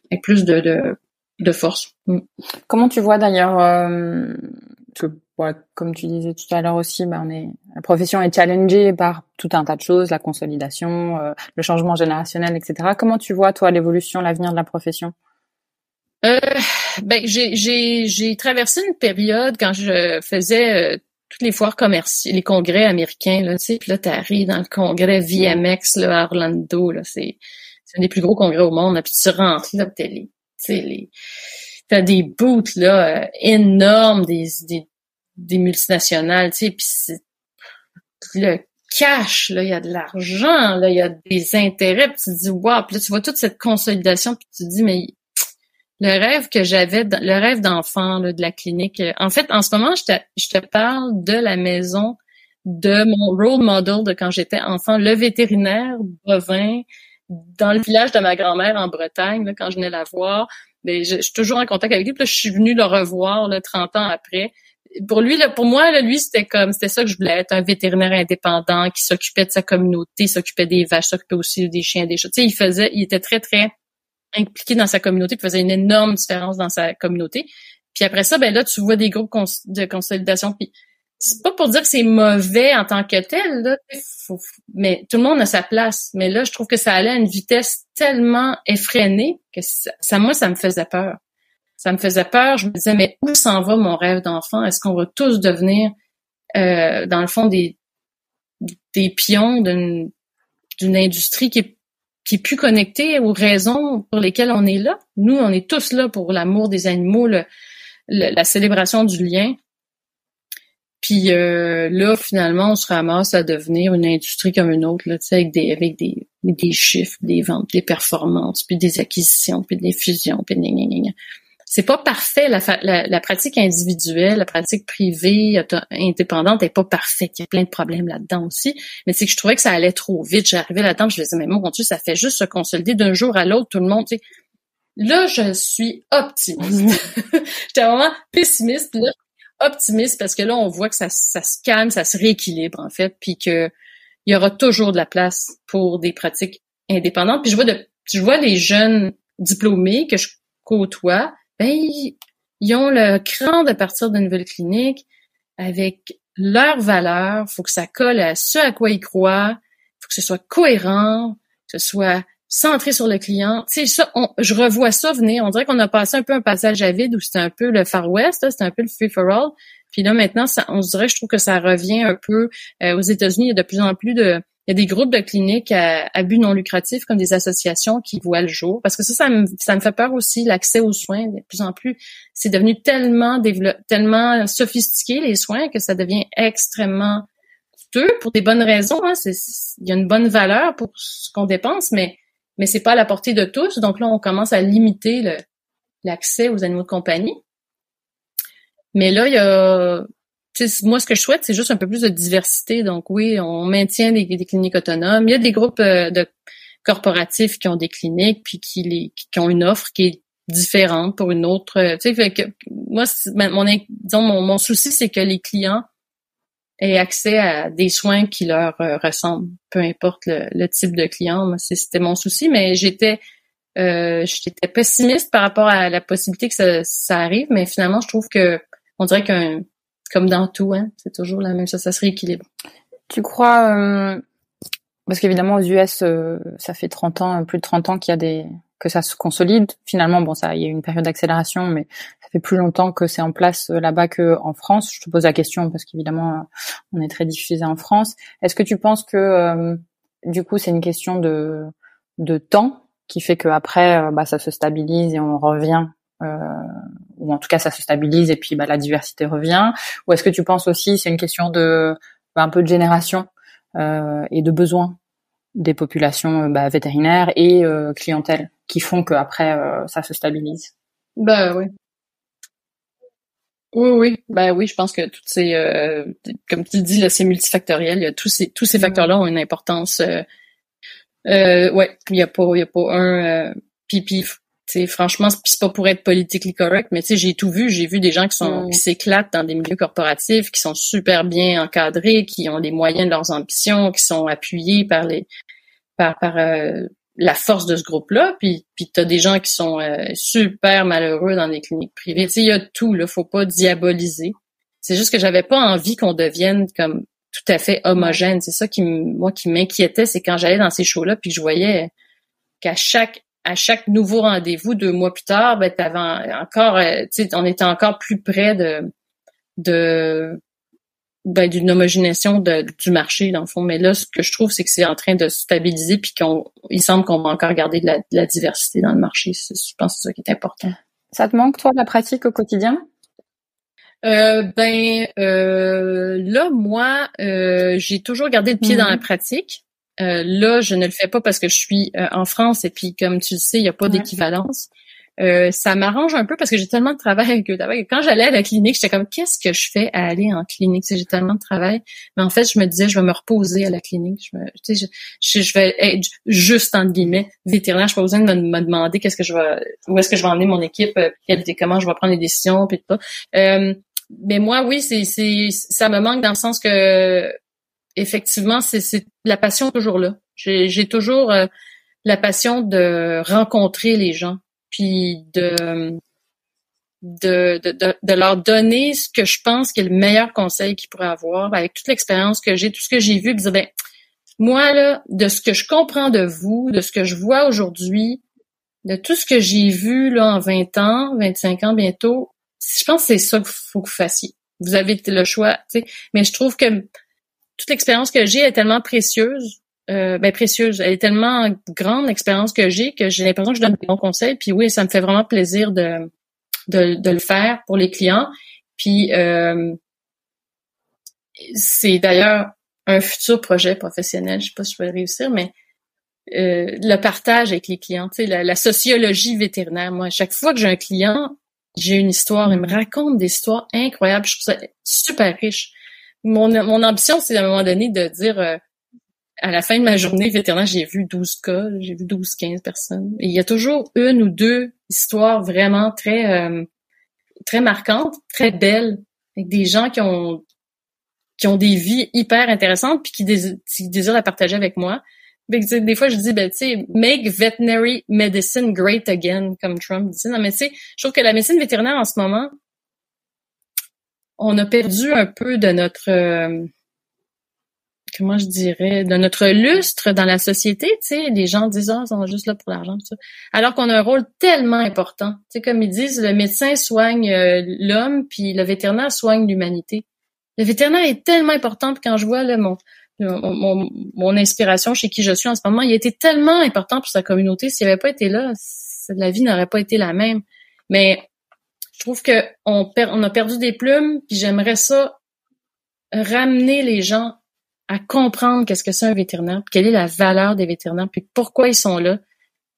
E: avec plus de, de, de force. Mm.
C: Comment tu vois d'ailleurs comme tu disais tout à l'heure aussi, bah, on est, la profession est challengée par tout un tas de choses, la consolidation, euh, le changement générationnel, etc. Comment tu vois toi l'évolution, l'avenir de la profession?
E: Euh, Ben j'ai traversé une période quand je faisais euh, toutes les foires commerciales, les congrès américains là, tu sais, puis là t'arrives dans le congrès VMX là à Orlando là, c'est un des plus gros congrès au monde, là, puis tu rentres là, les, tu sais les t'as des booths là euh, énormes, des, des des multinationales, tu sais, puis le cash, là, il y a de l'argent, là, il y a des intérêts, puis tu te dis, wow, puis là, tu vois toute cette consolidation, puis tu te dis, mais le rêve que j'avais, le rêve d'enfant de la clinique, euh, en fait, en ce moment, je te, je te parle de la maison de mon role model de quand j'étais enfant, le vétérinaire bovin dans le village de ma grand-mère en Bretagne, quand je venais la voir. Mais ben, je, suis toujours en contact avec lui. Puis là, je suis venue le revoir là, 30 ans après pour lui, là, pour moi, lui, c'était comme, c'était ça que je voulais être, un vétérinaire indépendant qui s'occupait de sa communauté, s'occupait des vaches, s'occupait aussi des chiens, des chats. Tu sais, il faisait, il était très, très impliqué dans sa communauté, il faisait une énorme différence dans sa communauté. Puis après ça, ben là, tu vois des groupes de consolidation. C'est pas pour dire que c'est mauvais en tant que tel, mais tout le monde a sa place. Mais là, je trouve que ça allait à une vitesse tellement effrénée que ça moi, ça me faisait peur ça me faisait peur. Je me disais, mais où s'en va mon rêve d'enfant? Est-ce qu'on va tous devenir, euh, dans le fond, des, pions d'une, d'une industrie qui est, qui est plus connectée aux raisons pour lesquelles on est là? Nous, on est tous là pour l'amour des animaux, la célébration du lien. Puis euh, là, finalement, on se ramasse à devenir une industrie comme une autre, là, avec des avec des, des chiffres, des ventes, des performances, puis des acquisitions, puis des fusions, puis c'est pas parfait la, la, pratique individuelle, la pratique privée, indépendante est pas parfaite. Il y a plein de problèmes là-dedans aussi. Mais c'est que je trouvais que ça allait trop vite. J'arrivais là-dedans, je me disais mais mon Dieu, ça fait juste se consolider d'un jour à l'autre, tout le monde. Là, je suis optimiste. J'étais vraiment pessimiste, là, optimiste parce que là, on voit que ça, ça se calme, ça se rééquilibre en fait, puis que il y aura toujours de la place pour des pratiques indépendantes. Puis je vois de, je vois les jeunes diplômés que je côtoie ben, ils ont le cran de partir d'une nouvelle clinique avec leurs valeurs. faut que ça colle à ce à quoi ils croient. faut que ce soit cohérent, que ce soit centré sur le client. Tu sais, ça, je revois ça venir. On dirait qu'on a passé un peu un passage à vide où c'était un peu le Far West, c'était un peu le free for all. Puis là, maintenant, ça, on se dirait, je trouve que ça revient un peu euh, aux États-Unis. Il y a de plus en plus de, il y a des groupes de cliniques à, but non lucratif comme des associations qui voient le jour. Parce que ça, ça me, ça me fait peur aussi, l'accès aux soins. De plus en plus, c'est devenu tellement tellement sophistiqué, les soins, que ça devient extrêmement coûteux pour des bonnes raisons. Hein. il y a une bonne valeur pour ce qu'on dépense, mais, mais c'est pas à la portée de tous. Donc là, on commence à limiter l'accès aux animaux de compagnie. Mais là, il y a moi, ce que je souhaite, c'est juste un peu plus de diversité. Donc oui, on maintient des, cliniques autonomes. Il y a des groupes euh, de corporatifs qui ont des cliniques, puis qui, les, qui ont une offre qui est différente pour une autre. Tu sais, que moi, mon, disons, mon, mon souci, c'est que les clients aient accès à des soins qui leur ressemblent, peu importe le, type de client. C'était mon souci, mais j'étais euh, j'étais pessimiste par rapport à la possibilité que ça, ça arrive, mais finalement, je trouve que on dirait qu'un comme dans tout, hein, c'est toujours la même chose, ça se rééquilibre.
C: Tu crois euh, parce qu'évidemment aux US, euh, ça fait 30 ans, plus de 30 ans qu'il y a des que ça se consolide. Finalement, bon, ça, il y a eu une période d'accélération, mais ça fait plus longtemps que c'est en place euh, là-bas que en France. Je te pose la question parce qu'évidemment, on est très diffusé en France. Est-ce que tu penses que du coup, c'est une question de de temps qui fait que après, bah, ça se stabilise et on revient euh, ou en tout cas ça se stabilise et puis bah, la diversité revient? Ou est-ce que tu penses aussi c'est une question de bah, un peu de génération euh, et de besoin? Des populations euh, bah, vétérinaires et euh, clientèle qui font que après euh, ça se stabilise
E: Bah oui. Oui, oui, ben oui, je pense que toutes ces, comme tu dis, là, c'est multifactoriel. Il y a tous ces, tous ces facteurs-là ont une importance. Euh, ouais, il y a pas, il y a pas un. puis, sais, franchement, c'est pas pour être politically correct, mais tu sais, j'ai tout vu. J'ai vu des gens qui sont qui s'éclatent dans des milieux corporatifs, qui sont super bien encadrés, qui ont les moyens de leurs ambitions, qui sont appuyés par les par par euh, la force de ce groupe-là. Puis puis t'as des gens qui sont euh, super malheureux dans des cliniques privées. Tu sais, il y a tout. Là, faut pas diaboliser. C'est juste que j'avais pas envie qu'on devienne comme tout à fait homogène. C'est ça qui moi qui m'inquiétait, c'est quand j'allais dans ces shows-là puis que je voyais qu'à chaque à chaque nouveau rendez-vous deux mois plus tard, ben t'avais encore, euh, on était encore plus près de de ben, d'une homogénéisation du marché dans le fond. Mais là, ce que je trouve, c'est que c'est en train de se stabiliser, puis qu'on, il semble qu'on va encore garder de la, diversité dans le marché. Je pense que c'est ça qui est important.
C: Ça te manque toi la pratique au quotidien?
E: Euh, ben euh, là, moi, j'ai toujours gardé le pied dans la mm-hmm. pratique. Euh, là, je ne le fais pas parce que je suis euh, en France et puis comme tu le sais, il n'y a pas d'équivalence. Euh, ça m'arrange un peu parce que j'ai tellement de travail avec eux. Quand j'allais à la clinique, j'étais comme qu'est-ce que je fais à aller en clinique? J'ai tellement de travail, mais en fait, je me disais je vais me reposer à la clinique. Je, je, je, je vais être juste entre guillemets vétérinaire. Je pas besoin de me, demander qu'est-ce que je vais, où est-ce que je vais emmener mon équipe, comment je vais prendre les décisions, puis tout. Euh, mais moi, oui, c'est, c'est, ça me manque dans le sens que effectivement, c'est la passion toujours là. J'ai toujours euh, la passion de rencontrer les gens, puis de, de, de, leur donner ce que je pense qui est le meilleur conseil qu'ils pourraient avoir, avec toute l'expérience que j'ai, tout ce que j'ai vu, puis dire, ben, moi, là, de ce que je comprends de vous, de ce que je vois aujourd'hui, de tout ce que j'ai vu là en 20 ans, 25 ans bientôt, je pense que c'est ça qu'il faut que vous fassiez. Vous avez le choix, tu sais. Mais je trouve que toute l'expérience que j'ai est tellement précieuse. Euh, ben précieuse, elle est tellement grande l'expérience que j'ai que j'ai l'impression que je donne des bons conseils. Puis oui, ça me fait vraiment plaisir de, de, de le faire pour les clients. Puis euh, c'est d'ailleurs un futur projet professionnel. Je sais pas si je vais réussir, mais euh, le partage avec les clients, tu sais, la, la, sociologie vétérinaire. Moi, à chaque fois que j'ai un client, j'ai une histoire, il me raconte des histoires incroyables. Je trouve ça super riche mon, ambition, c'est à un moment donné de dire euh, à la fin de ma journée vétérinaire, j'ai vu 12 cas, j'ai vu 12, 15 personnes. Il y a toujours une ou deux histoires vraiment très euh, très marquantes, très belles, avec des gens qui ont qui ont des vies hyper intéressantes puis qui, désirent la partager avec moi. des fois, je dis, ben, tu sais, make veterinary medicine great again, comme Trump dit. Non, mais tu sais, je trouve que la médecine vétérinaire en ce moment, on a perdu un peu de notre euh, comment je dirais, de notre lustre dans la société, tu sais, les gens disent ah, ils sont juste là pour l'argent, alors qu'on a un rôle tellement important. Tu sais, comme ils disent, le médecin soigne euh, l'homme, puis le vétérinaire soigne l'humanité. Le vétérinaire est tellement important, puis quand je vois là, mon, mon, mon, inspiration chez qui je suis en ce moment, il a été tellement important pour sa communauté. S'il n'avait pas été là, la vie n'aurait pas été la même. Mais je trouve que on, on a perdu des plumes, puis j'aimerais ça ramener les gens à comprendre qu'est-ce que c'est un vétérinaire, puis quelle est la valeur des vétérinaires, puis pourquoi ils sont là,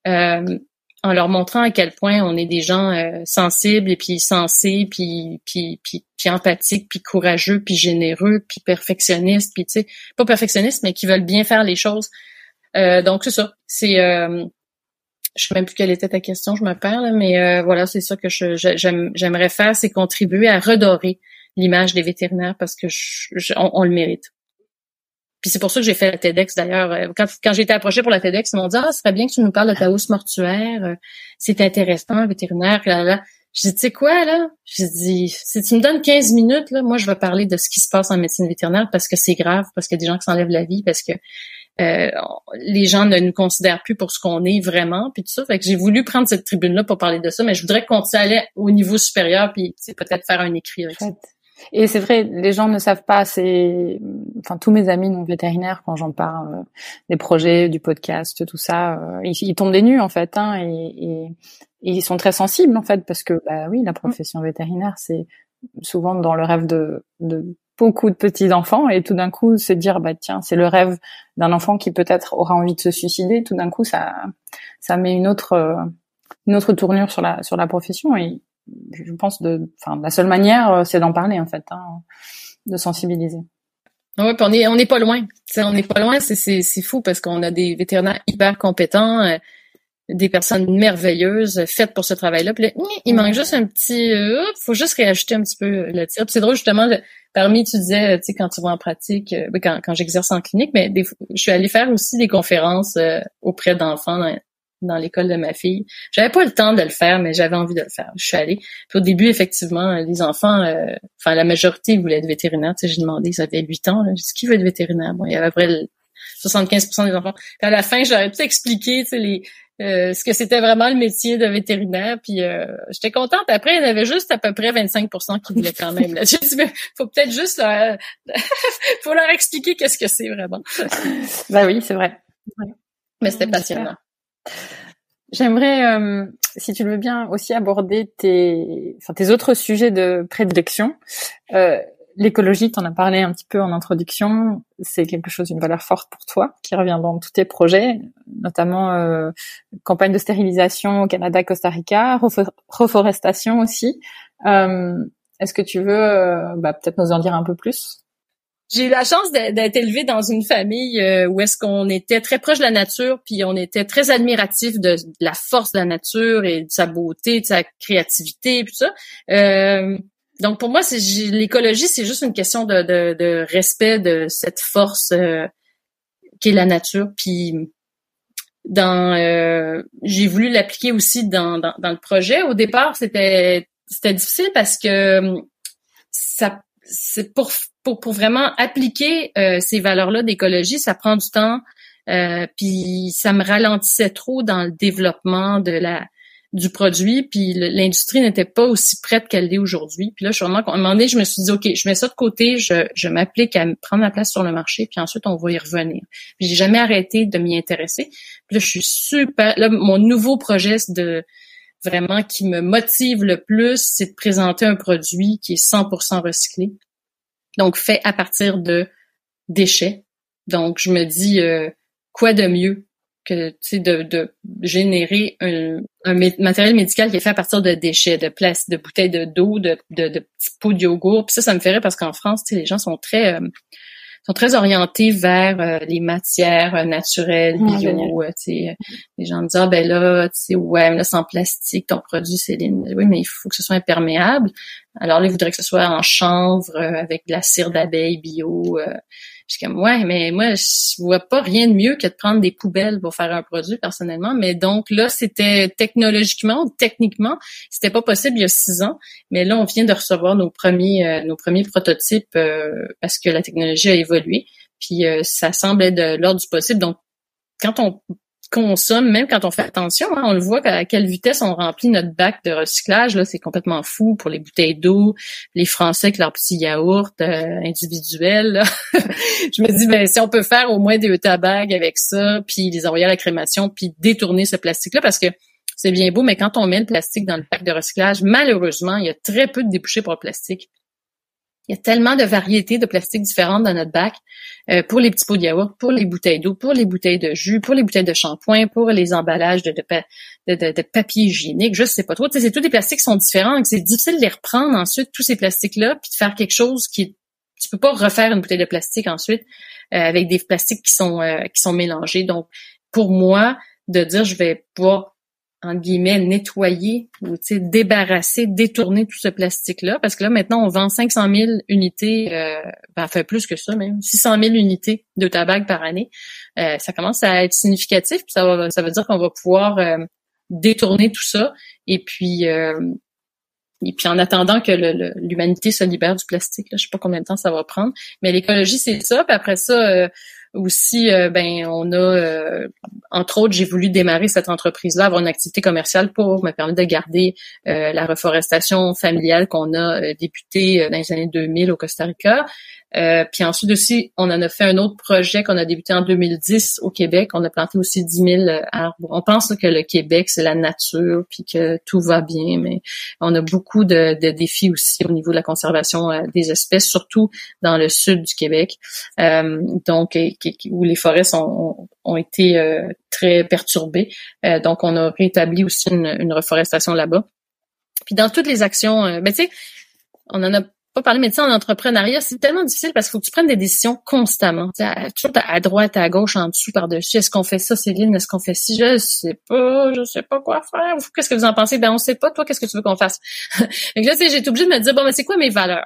E: euh, en leur montrant à quel point on est des gens euh, sensibles et puis sensés, puis puis, puis empathiques, puis courageux, puis généreux, puis perfectionnistes, puis tu sais, pas perfectionnistes, mais qui veulent bien faire les choses. Euh, donc c'est ça. C'est je sais même plus quelle était ta question, je me perds, là, mais euh, voilà, c'est ça que je, j'aimerais faire, c'est contribuer à redorer l'image des vétérinaires parce que je, on, le mérite. Puis c'est pour ça que j'ai fait la TEDx d'ailleurs. Euh, quand, quand j'ai été approchée pour la TEDx, ils m'ont dit Ah, ce serait bien que tu nous parles de ta hausse mortuaire. Euh, c'est intéressant, vétérinaire. Là, là. J'ai dit, tu sais quoi, là? J'ai dit, si tu me donnes 15 minutes, là, moi, je vais parler de ce qui se passe en médecine vétérinaire parce que c'est grave, parce qu'il y a des gens qui s'enlèvent la vie, parce que euh, les gens ne nous considèrent plus pour ce qu'on est vraiment, puis tout ça. Fait que j'ai voulu prendre cette tribune-là pour parler de ça, mais je voudrais continuer à aller au niveau supérieur, puis peut-être faire un écrit avec ça.
C: Et c'est vrai, les gens ne savent pas. C'est, enfin, tous mes amis non vétérinaires, quand j'en parle euh, des projets, du podcast, tout ça, euh, ils, tombent des nues en fait, hein, et, et, ils sont très sensibles en fait, parce que bah oui, la profession vétérinaire, c'est souvent dans le rêve de, de beaucoup de petits enfants, et tout d'un coup se dire bah tiens, c'est le rêve d'un enfant qui peut-être aura envie de se suicider. Tout d'un coup, ça, ça met une autre, une autre tournure sur la sur la profession et je pense de, enfin, la seule manière, euh, c'est d'en parler en fait, hein, de sensibiliser.
E: Oui, on est on n'est pas loin. on n'est pas loin, c'est c'est fou parce qu'on a des vétérinaires hyper compétents, euh, des personnes merveilleuses faites pour ce travail-là. Puis il manque juste un petit, euh, faut juste réajuster un petit peu le tir. c'est drôle justement. Parmi, tu disais, tu sais, quand tu vas en pratique, ben, quand, quand j'exerce en clinique, mais des, je suis allée faire aussi des conférences auprès d'enfants dans l'école de ma fille. J'avais pas le temps de le faire, mais j'avais envie de le faire. Je suis allée. Puis au début, effectivement, les enfants, euh, enfin la majorité voulaient être vétérinaire. Tu sais, j'ai demandé, ça fait huit ans. J'ai dit qui veut être vétérinaire? Bon, il y avait à peu près 75% des enfants. Puis à la fin, j'aurais pu expliquer, tu sais, les euh, ce que c'était vraiment le métier de vétérinaire. Puis euh, j'étais contente. Après, il y en avait juste à peu près 25% qui voulaient quand même. Mais faut peut-être juste leur... faut leur expliquer qu'est-ce que c'est vraiment.
C: ben oui, c'est vrai.
E: Mais c'était passionnant.
C: J'aimerais, euh, si tu le veux bien, aussi aborder tes, enfin, tes autres sujets de prédilection. Euh, L'écologie, tu en as parlé un petit peu en introduction, c'est quelque chose d'une valeur forte pour toi, qui revient dans tous tes projets, notamment euh, campagne de stérilisation au Canada, Costa Rica, reforestation aussi. Euh, Est-ce que tu veux euh, bah, peut-être nous en dire un peu plus?
E: J'ai eu la chance d'être élevée dans une famille euh, où est-ce qu'on était très proche de la nature, puis on était très admiratif de, la force de la nature et de sa beauté, de sa créativité, tout ça. Euh, donc pour moi, l'écologie, c'est juste une question de, de, respect de cette force euh, qui est la nature. Puis dans, euh, j'ai voulu l'appliquer aussi dans, dans, dans, le projet. Au départ, c'était c'était difficile parce que ça c'est pour, pour, pour vraiment appliquer euh, ces valeurs-là d'écologie, ça prend du temps. Euh, puis ça me ralentissait trop dans le développement de la du produit, puis l'industrie n'était pas aussi prête qu'elle l'est aujourd'hui. Puis là, je suis vraiment, un moment donné, je me suis dit, OK, je mets ça de côté, je, je m'applique à prendre ma place sur le marché, puis ensuite, on va y revenir. Puis j'ai jamais arrêté de m'y intéresser. Puis là, je suis super... Là, mon nouveau projet de vraiment qui me motive le plus, c'est de présenter un produit qui est 100% recyclé. Donc, fait à partir de déchets. Donc, je me dis, euh, quoi de mieux que de, de générer un, matériel médical qui est fait à partir de déchets, de place, de bouteilles d'eau, de, de, de, petits pots de yogourt. Puis ça, ça me ferait parce qu'en France, les gens sont très euh, sont très orientés vers euh, les matières euh, naturelles, bio. Euh, les gens me disent ah ben là, tu sais ouais, mais là sans plastique, ton produit c'est oui mais il faut que ce soit imperméable. Alors là, ils voudraient que ce soit en chanvre avec de la cire d'abeille bio. Je suis comme, ouais, mais moi, je vois pas rien de mieux que de prendre des poubelles pour faire un produit, personnellement. Mais donc là, c'était technologiquement, techniquement, c'était pas possible il y a six ans. Mais là, on vient de recevoir nos premiers, euh, nos premiers prototypes euh, parce que la technologie a évolué. Puis euh, ça semble être de l'ordre du possible. Donc, quand on consomme, même quand on fait attention, hein, on le voit à quelle vitesse on remplit notre bac de recyclage. Là, c'est complètement fou pour les bouteilles d'eau, les Français avec leurs petits yaourts euh, individuels. Je me dis, ben si on peut faire au moins des tabacs avec ça, puis les envoyer à la crémation, puis détourner ce plastique-là, parce que c'est bien beau, mais quand on met le plastique dans le bac de recyclage, malheureusement, il y a très peu de débouchés pour le plastique. Il y a tellement de variétés de plastiques différentes dans notre bac euh, pour les petits pots de yaourt, pour les bouteilles d'eau, pour les bouteilles de jus, pour les bouteilles de shampoing, pour les emballages de, de, papier hygiénique. Je sais pas trop. c'est tous des plastiques qui sont différents. C'est difficile de les reprendre ensuite tous ces plastiques-là, puis de faire quelque chose qui tu peux pas refaire une bouteille de plastique ensuite euh, avec des plastiques qui sont euh, qui sont mélangés. Donc pour moi, de dire je vais pouvoir en guillemets, nettoyer ou débarrasser, détourner tout ce plastique-là. Parce que là, maintenant, on vend 500 000 unités, euh, ben, fait plus que ça même, 600 000 unités de tabac par année. Euh, ça commence à être significatif. Puis ça, va, ça veut dire qu'on va pouvoir euh, détourner tout ça. Et puis, euh, et puis en attendant que l'humanité se libère du plastique, là, je sais pas combien de temps ça va prendre. Mais l'écologie, c'est ça. Puis après ça aussi, euh, ben, on a, euh, entre autres, j'ai voulu démarrer cette entreprise-là, avoir une activité commerciale pour me permettre de garder euh, la reforestation familiale qu'on a débutée dans les années 2000 au Costa Rica. Euh, puis ensuite aussi, on en a fait un autre projet qu'on a débuté en 2010 au Québec. On a planté aussi 10 000 arbres. On pense que le Québec, c'est la nature, puis que tout va bien, mais on a beaucoup de, de défis aussi au niveau de la conservation euh, des espèces, surtout dans le sud du Québec, euh, donc où les forêts ont, été euh, très perturbées. donc, on a rétabli aussi une, une reforestation là-bas. Puis dans toutes les actions, ben tu sais, on en a pas parler, mais en entrepreneuriat, c'est tellement difficile parce qu'il faut que tu prennes des décisions constamment. À, toujours à droite, à gauche, en dessous, par-dessus. Est-ce qu'on fait ça, Céline? Est-ce qu'on fait ci? Je sais pas, je sais pas quoi faire. Qu'est-ce que vous en pensez? Ben, on sait pas. Toi, qu'est-ce que tu veux qu'on fasse? Là, j'ai été obligée de me dire, bon, mais c'est quoi mes valeurs?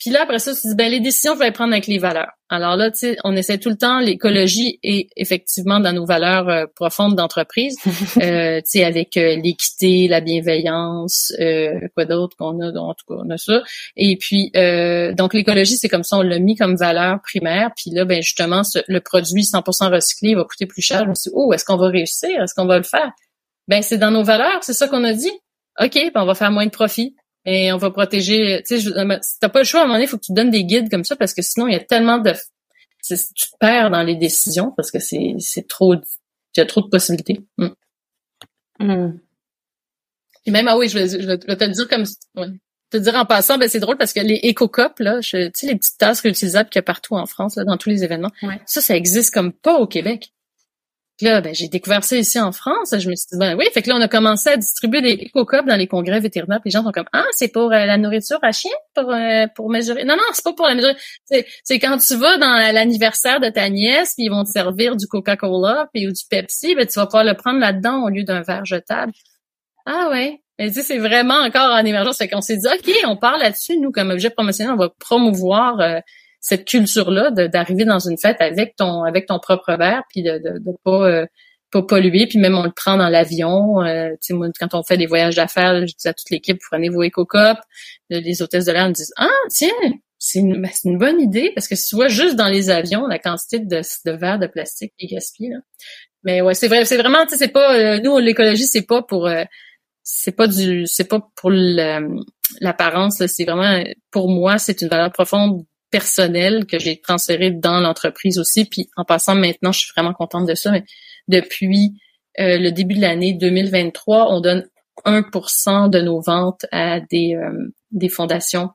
E: Puis là, après ça, tu dis, ben, les décisions, je vais les prendre avec les valeurs. Alors là, tu sais, on essaie tout le temps, l'écologie est effectivement dans nos valeurs euh, profondes d'entreprise, euh, tu sais, avec euh, l'équité, la bienveillance, euh, quoi d'autre qu'on a, en tout cas, on a ça. Et puis, donc l'écologie, c'est comme ça, on l'a mis comme valeur primaire. Puis là, ben justement, le produit 100% recyclé va coûter plus cher. Je me suis dit, oh, est-ce qu'on va réussir? Est-ce qu'on va le faire? Ben, c'est dans nos valeurs, c'est ça qu'on a dit. OK, ben on va faire moins de profit et on va protéger. Tu sais, t'as pas le choix à un moment donné, il faut que tu donnes des guides comme ça parce que sinon il y a tellement de, tu te perds dans les décisions parce que c'est c'est trop, il y a trop de possibilités. Mm. Mm. Et même ah oui, je vais, je vais te le dire comme ouais. te dire en passant, ben c'est drôle parce que les éco-copes là, tu sais les petites tasses réutilisables qu'il y a partout en France là, dans tous les événements, ça ça existe comme pas au Québec là, ben, j'ai découvert ça ici en France. Je me suis dit, ben oui, fait que là, on a commencé à distribuer des éco dans les congrès vétérinaires. Puis les gens sont comme, ah, c'est pour euh, la nourriture à chien, pour euh, pour mesurer. Non, non, c'est pas pour la mesurer. C'est quand tu vas dans l'anniversaire de ta nièce, puis ils vont te servir du Coca-Cola ou du Pepsi, ben tu vas pouvoir le prendre là-dedans au lieu d'un verre jetable. Ah ouais. Mais tu c'est vraiment encore en émergence. Fait qu'on s'est dit, OK, on parle là-dessus, nous, comme objet promotionnel, on va promouvoir euh, cette culture-là d'arriver dans une fête avec ton avec ton propre verre, puis de, de, de pas euh, pas polluer, puis même on le prend dans l'avion. Euh, quand on fait des voyages d'affaires, je dis à toute l'équipe, prenez vos éco-copes. Les hôtesses de l'air me disent Ah, tiens, c'est une, ben, une bonne idée, parce que si tu vois juste dans les avions la quantité de, de verres de plastique qui est gaspillé. Là. Mais ouais, c'est vrai, c'est vraiment, tu sais, c'est pas euh, nous l'écologie, c'est pas pour euh, c'est pas du c'est pas pour l'apparence, c'est vraiment pour moi, c'est une valeur profonde personnel que j'ai transféré dans l'entreprise aussi. Puis en passant maintenant, je suis vraiment contente de ça. Mais depuis euh, le début de l'année 2023, on donne 1% de nos ventes à des, euh, des fondations,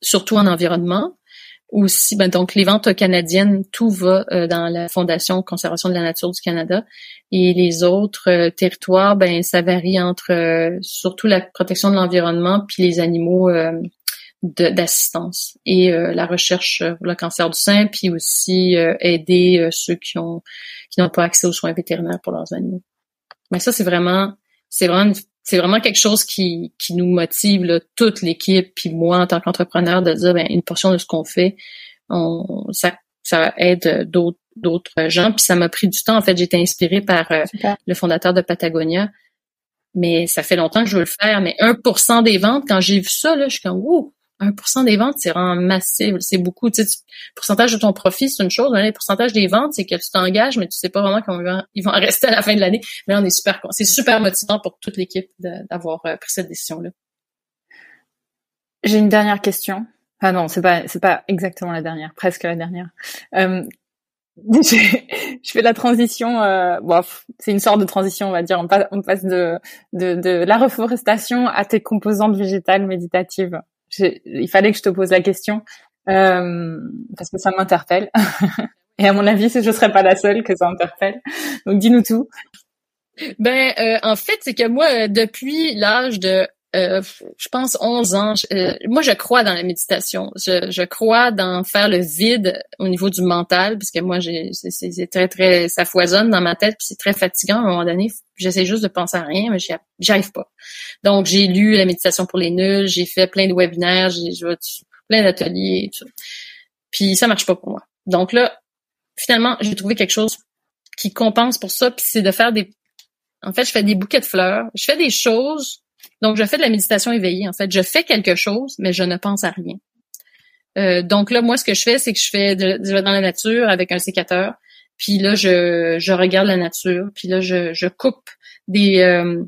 E: surtout en environnement. Aussi, ben, donc les ventes canadiennes, tout va euh, dans la Fondation Conservation de la Nature du Canada. Et les autres territoires, ben ça varie entre surtout la protection de l'environnement puis les animaux d'assistance et euh, la recherche pour le cancer du sein, puis aussi euh, aider euh, ceux qui ont qui n'ont pas accès aux soins vétérinaires pour leurs animaux. Mais ça, c'est vraiment c'est vraiment c'est vraiment quelque chose qui, qui nous motive là, toute l'équipe, puis moi en tant qu'entrepreneur, de dire ben, une portion de ce qu'on fait, on, ça, ça aide d'autres d'autres gens. Puis ça m'a pris du temps. En fait, j'ai été inspirée par le fondateur de Patagonia. Mais ça fait longtemps que je veux le faire. Mais 1% des ventes, quand j'ai vu ça, là, je suis comme Ouh, 1% des ventes, c'est vraiment massif, c'est beaucoup. Tu sais, pourcentage de ton profit, c'est une chose, mais le pourcentage des ventes, c'est que tu t'engages, mais tu sais pas vraiment comment ils vont rester à la fin de l'année. Mais on est super, c'est super motivant pour toute l'équipe d'avoir euh, pris cette décision-là.
C: J'ai une dernière question. Ah non, c'est pas, c'est pas exactement la dernière, presque la dernière. Euh, je fais la transition. Euh, bon, c'est une sorte de transition, on va dire. On passe, on passe de, de, de la reforestation à tes composantes végétales méditatives il fallait que je te pose la question euh, parce que ça m'interpelle. Et à mon avis, je ne serais pas la seule que ça interpelle. Donc dis-nous tout.
E: Ben, euh, en fait, c'est que moi, euh, depuis l'âge de euh, je pense 11 ans. Euh, moi, je crois dans la méditation. Je, je crois dans faire le vide au niveau du mental, parce que moi, c'est, très, très, ça foisonne dans ma tête, puis c'est très fatigant à un moment donné. J'essaie juste de penser à rien, mais j'y, arrive pas. Donc, j'ai lu la méditation pour les nuls, j'ai fait plein de webinaires, j'ai plein d'ateliers, tout Puis ça marche pas pour moi. Donc là, finalement, j'ai trouvé quelque chose qui compense pour ça, puis c'est de faire des... En fait, je fais des bouquets de fleurs. Je fais des choses donc, je fais de la méditation éveillée. En fait, je fais quelque chose, mais je ne pense à rien. Euh, donc là, moi, ce que je fais, c'est que je fais dans la nature avec un sécateur. Puis là, je, je regarde la nature. Puis là, je, je coupe des euh,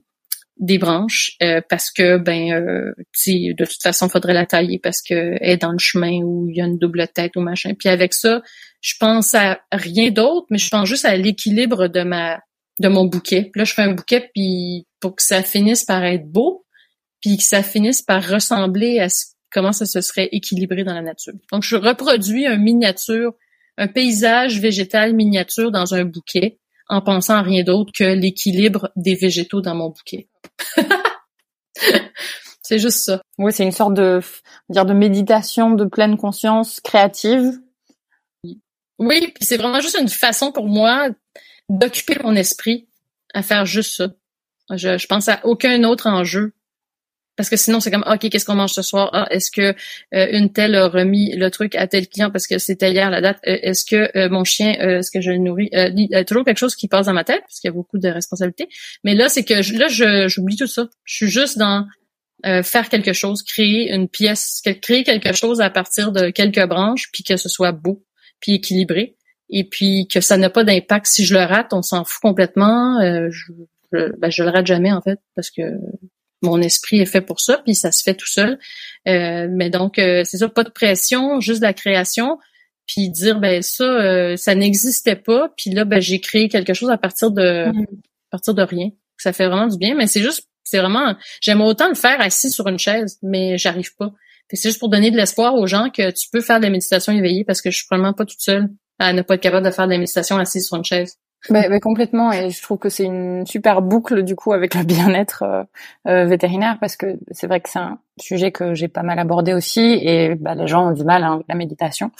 E: des branches euh, parce que ben de toute façon, il faudrait la tailler parce que est dans le chemin ou il y a une double tête ou machin. Puis avec ça, je pense à rien d'autre, mais je pense juste à l'équilibre de ma de mon bouquet. Puis là, je fais un bouquet puis pour que ça finisse par être beau, puis que ça finisse par ressembler à ce, comment ça se serait équilibré dans la nature. Donc, je reproduis un miniature, un paysage végétal miniature dans un bouquet en pensant à rien d'autre que l'équilibre des végétaux dans mon bouquet. c'est juste ça.
D: Oui, c'est une sorte de, dire de méditation de pleine conscience créative.
E: Oui, puis c'est vraiment juste une façon pour moi d'occuper mon esprit à faire juste ça. Je, je pense à aucun autre enjeu parce que sinon, c'est comme, OK, qu'est-ce qu'on mange ce soir? Ah, est-ce que euh, une telle a remis le truc à tel client parce que c'était hier la date? Euh, est-ce que euh, mon chien, est-ce que je le nourris? il y a toujours quelque chose qui passe dans ma tête parce qu'il y a beaucoup de responsabilités. Mais là, c'est que là, je, j'oublie tout ça. Je suis juste dans faire quelque chose, créer une pièce, créer quelque chose à partir de quelques branches, puis que ce soit beau, puis équilibré, et puis que ça n'a pas d'impact. Si je le rate, on s'en fout complètement. je, je, ben, je le rate jamais, en fait, parce que mon esprit est fait pour ça, puis ça se fait tout seul. Euh, mais donc, euh, c'est ça, pas de pression, juste de la création, puis dire ben ça, euh, ça n'existait pas, puis là, ben j'ai créé quelque chose à partir de mm-hmm. à partir de rien. Ça fait vraiment du bien, mais c'est juste, c'est vraiment, j'aimerais autant le faire assis sur une chaise, mais j'arrive pas. C'est juste pour donner de l'espoir aux gens que tu peux faire de la méditation éveillée parce que je suis vraiment pas toute seule à ne pas être capable de faire de la méditation assise sur une chaise.
D: Bah, complètement et je trouve que c'est une super boucle du coup avec le bien-être euh, euh, vétérinaire parce que c'est vrai que c'est un sujet que j'ai pas mal abordé aussi et bah, les gens ont du mal hein, avec la méditation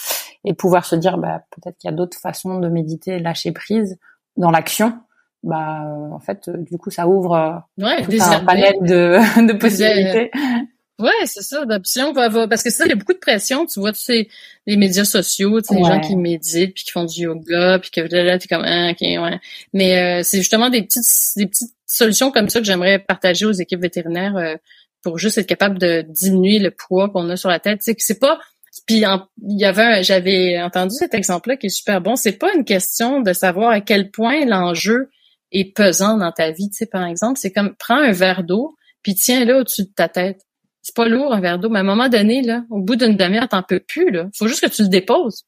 D: et pouvoir se dire bah, peut-être qu'il y a d'autres façons de méditer lâcher prise dans l'action bah en fait du coup ça ouvre
E: ouais,
D: tout un panel de, de possibilités
E: Ouais, c'est ça, d'options. Parce que ça, il y a beaucoup de pression. Tu vois, tu sais, les médias sociaux, tu sais, les gens qui méditent, puis qui font du yoga, puis que là, t'es comme, ah, ok, ouais. Mais euh, c'est justement des petites, des petites solutions comme ça que j'aimerais partager aux équipes vétérinaires euh, pour juste être capable de diminuer le poids qu'on a sur la tête. Tu sais, que c'est pas... Puis il y avait, j'avais entendu cet exemple-là qui est super bon. C'est pas une question de savoir à quel point l'enjeu est pesant dans ta vie. Tu sais, par exemple, c'est comme prends un verre d'eau, puis tiens-le au-dessus de ta tête c'est pas lourd un verre d'eau, mais à un moment donné, là, au bout d'une demi-heure, t'en peux plus, là. Faut juste que tu le déposes.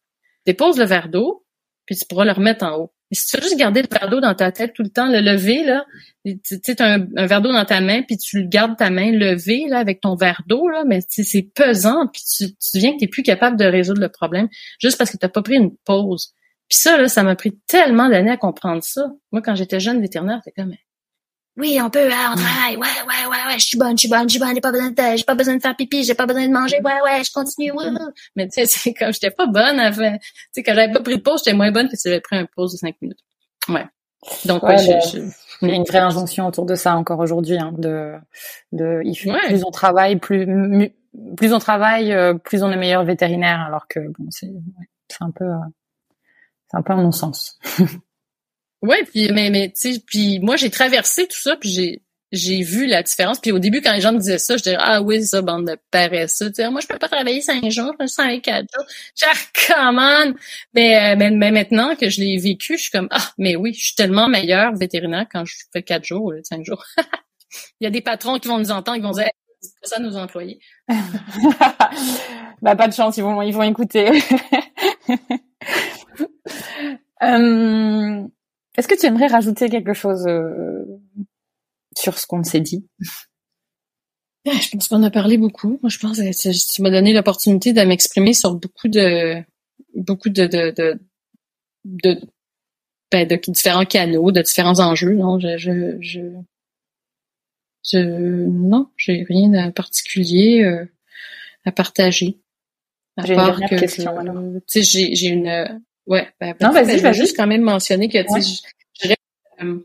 E: Dépose le verre d'eau, puis tu pourras le remettre en haut. Et si tu veux juste garder le verre d'eau dans ta tête tout le temps, le lever, là, tu sais, un, un verre d'eau dans ta main, puis tu le gardes ta main levée, là, avec ton verre d'eau, là, mais c'est pesant, puis tu, tu viens que t'es plus capable de résoudre le problème, juste parce que t'as pas pris une pause. Puis ça, là, ça m'a pris tellement d'années à comprendre ça. Moi, quand j'étais jeune vétérinaire, c'était comme, oui, on peut, hein, on travaille, ouais, ouais, ouais, ouais, je suis bonne, je suis bonne, je suis bonne, j'ai pas besoin de, j'ai pas besoin de faire pipi, j'ai pas besoin de manger, ouais, ouais, je continue, ouais. Mais tu sais, c'est comme j'étais pas bonne avant, tu sais, quand j'avais pas pris de pause, j'étais moins bonne que si j'avais pris un pause de cinq minutes. Ouais. Donc, ouais,
D: il y a une vraie injonction autour de ça encore aujourd'hui, hein, de, de, il faut, plus on travaille, plus, plus on travaille, euh, plus on est meilleur vétérinaire, alors que bon, c'est, c'est un peu, euh, c'est un peu un non-sens.
E: Ouais, puis mais mais tu sais, puis moi j'ai traversé tout ça, puis j'ai j'ai vu la différence. Puis au début, quand les gens me disaient ça, je disais ah oui, ça, bande de paresseux. Tu sais, moi je peux pas travailler cinq jours, je peux travailler quatre jours. Genre comment mais, euh, mais mais maintenant que je l'ai vécu, je suis comme ah mais oui, je suis tellement meilleur vétérinaire quand je fais quatre jours ou cinq jours. Il y a des patrons qui vont nous entendre, qui vont dire ça nos employés.
D: bah pas de chance, ils vont ils vont écouter. euh... Est-ce que tu aimerais rajouter quelque chose euh, sur ce qu'on s'est dit?
E: Ah, Je pense qu'on a parlé beaucoup. Moi, je pense que tu m'as donné l'opportunité de m'exprimer sur beaucoup de beaucoup de de, de, de, ben, de différents canaux, de différents enjeux. Non, je, je, je Je, non, j'ai rien de particulier euh, à partager.
C: J'ai une dernière question.
E: Tu sais, j'ai, j'ai une, ouais.
C: Ben, non, vas-y,
E: je vais juste quand même mentionner que, sais, je, euh,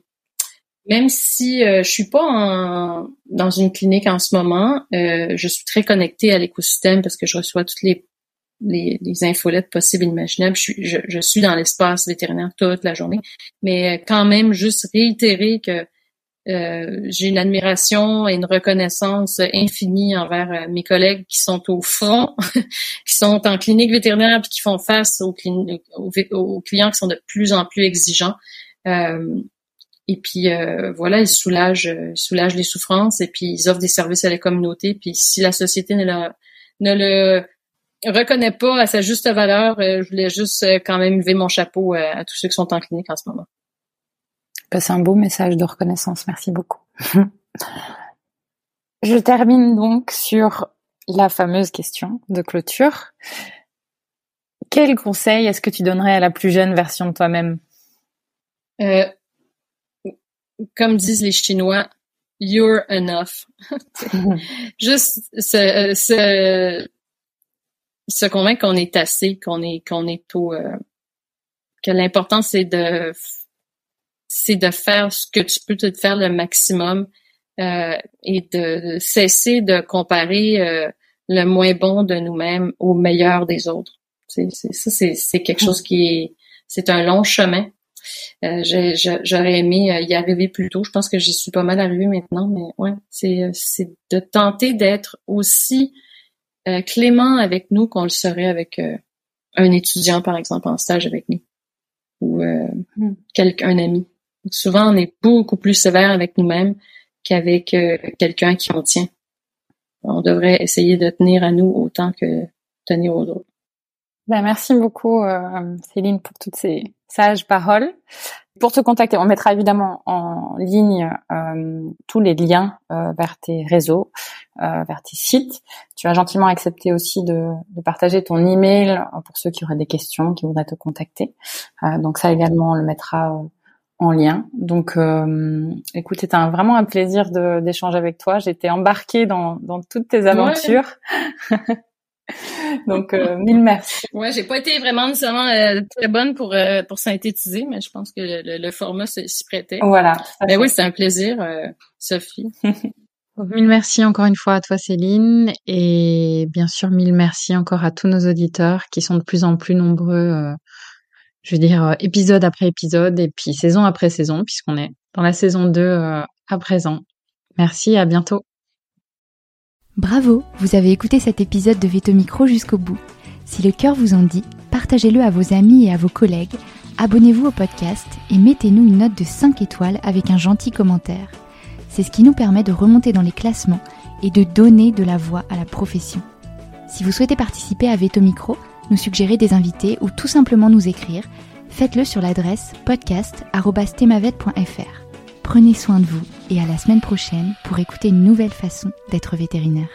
E: même si euh, je suis pas en, dans une clinique en ce moment, euh, je suis très connectée à l'écosystème parce que je reçois toutes les les, les infolettes possibles et imaginables. Je suis, je, je suis dans l'espace vétérinaire toute la journée, mais quand même juste réitérer que euh, j'ai une admiration et une reconnaissance infinie envers euh, mes collègues qui sont au front, qui sont en clinique vétérinaire puis qui font face aux, clients qui sont de plus en plus exigeants. Euh, et puis voilà, ils soulagent, ils soulagent les souffrances et puis ils offrent des services à la communauté. Puis si la société ne le reconnaît pas à sa juste valeur, je voulais juste quand même lever mon chapeau à tous ceux qui sont en clinique en ce moment.
C: C'est un beau message de reconnaissance. Merci beaucoup. Je termine donc sur la fameuse question de clôture. Quel conseil est-ce que tu donnerais à la plus jeune version de toi-même?
E: Euh, Comme disent les Chinois, you're enough. Juste se, se, se convaincre qu'on est assez, qu'on est qu'on est tout, euh, que l'important c'est de c'est de faire ce que tu peux te faire le maximum euh, et de cesser de comparer euh, le moins bon de nous-mêmes au meilleur des autres. C'est, ça, c'est, quelque chose qui est, c'est un long chemin. Euh, j'aurais aimé y arriver plus tôt. Je pense que j'y suis pas mal arrivée maintenant, mais ouais, c'est, c'est de tenter d'être aussi clément avec nous qu'on le serait avec un étudiant, par exemple, en stage avec nous ou quelqu'un, un ami. Souvent, on est beaucoup plus sévère avec nous-mêmes qu'avec euh, quelqu'un qui nous tient. On devrait essayer de tenir à nous autant que tenir aux autres.
C: Ben, merci beaucoup, euh, Céline, pour toutes ces sages paroles. Pour te contacter, on mettra évidemment en ligne euh, tous les liens vers tes réseaux, vers tes sites. Tu as gentiment accepté aussi de, de, partager ton email pour ceux qui auraient des questions, qui voudraient te contacter. donc ça également, on le mettra en lien. Donc, euh, écoute, c'était un, vraiment un plaisir d'échanger avec toi. J'étais embarquée dans, dans toutes tes aventures. Donc, euh, mille merci.
E: Ouais, j'ai pas été vraiment nécessairement euh, très bonne pour euh, pour synthétiser, mais je pense que le, le, format s'y prêtait.
C: Voilà.
E: Mais oui, c'était un plaisir, Sophie.
B: mille merci encore une fois à toi, Céline, et bien sûr mille merci encore à tous nos auditeurs qui sont de plus en plus nombreux je veux dire, euh, épisode après épisode et puis saison après saison, puisqu'on est dans la saison 2 euh, à présent. Merci, à bientôt.
A: Bravo, vous avez écouté cet épisode de Veto Micro jusqu'au bout. Si le cœur vous en dit, partagez-le à vos amis et à vos collègues, abonnez-vous au podcast et mettez-nous une note de 5 étoiles avec un gentil commentaire. C'est ce qui nous permet de remonter dans les classements et de donner de la voix à la profession. Si vous souhaitez participer à Veto Micro, nous suggérer des invités ou tout simplement nous écrire, faites-le sur l'adresse podcast.themavet.fr. Prenez soin de vous et à la semaine prochaine pour écouter une nouvelle façon d'être vétérinaire.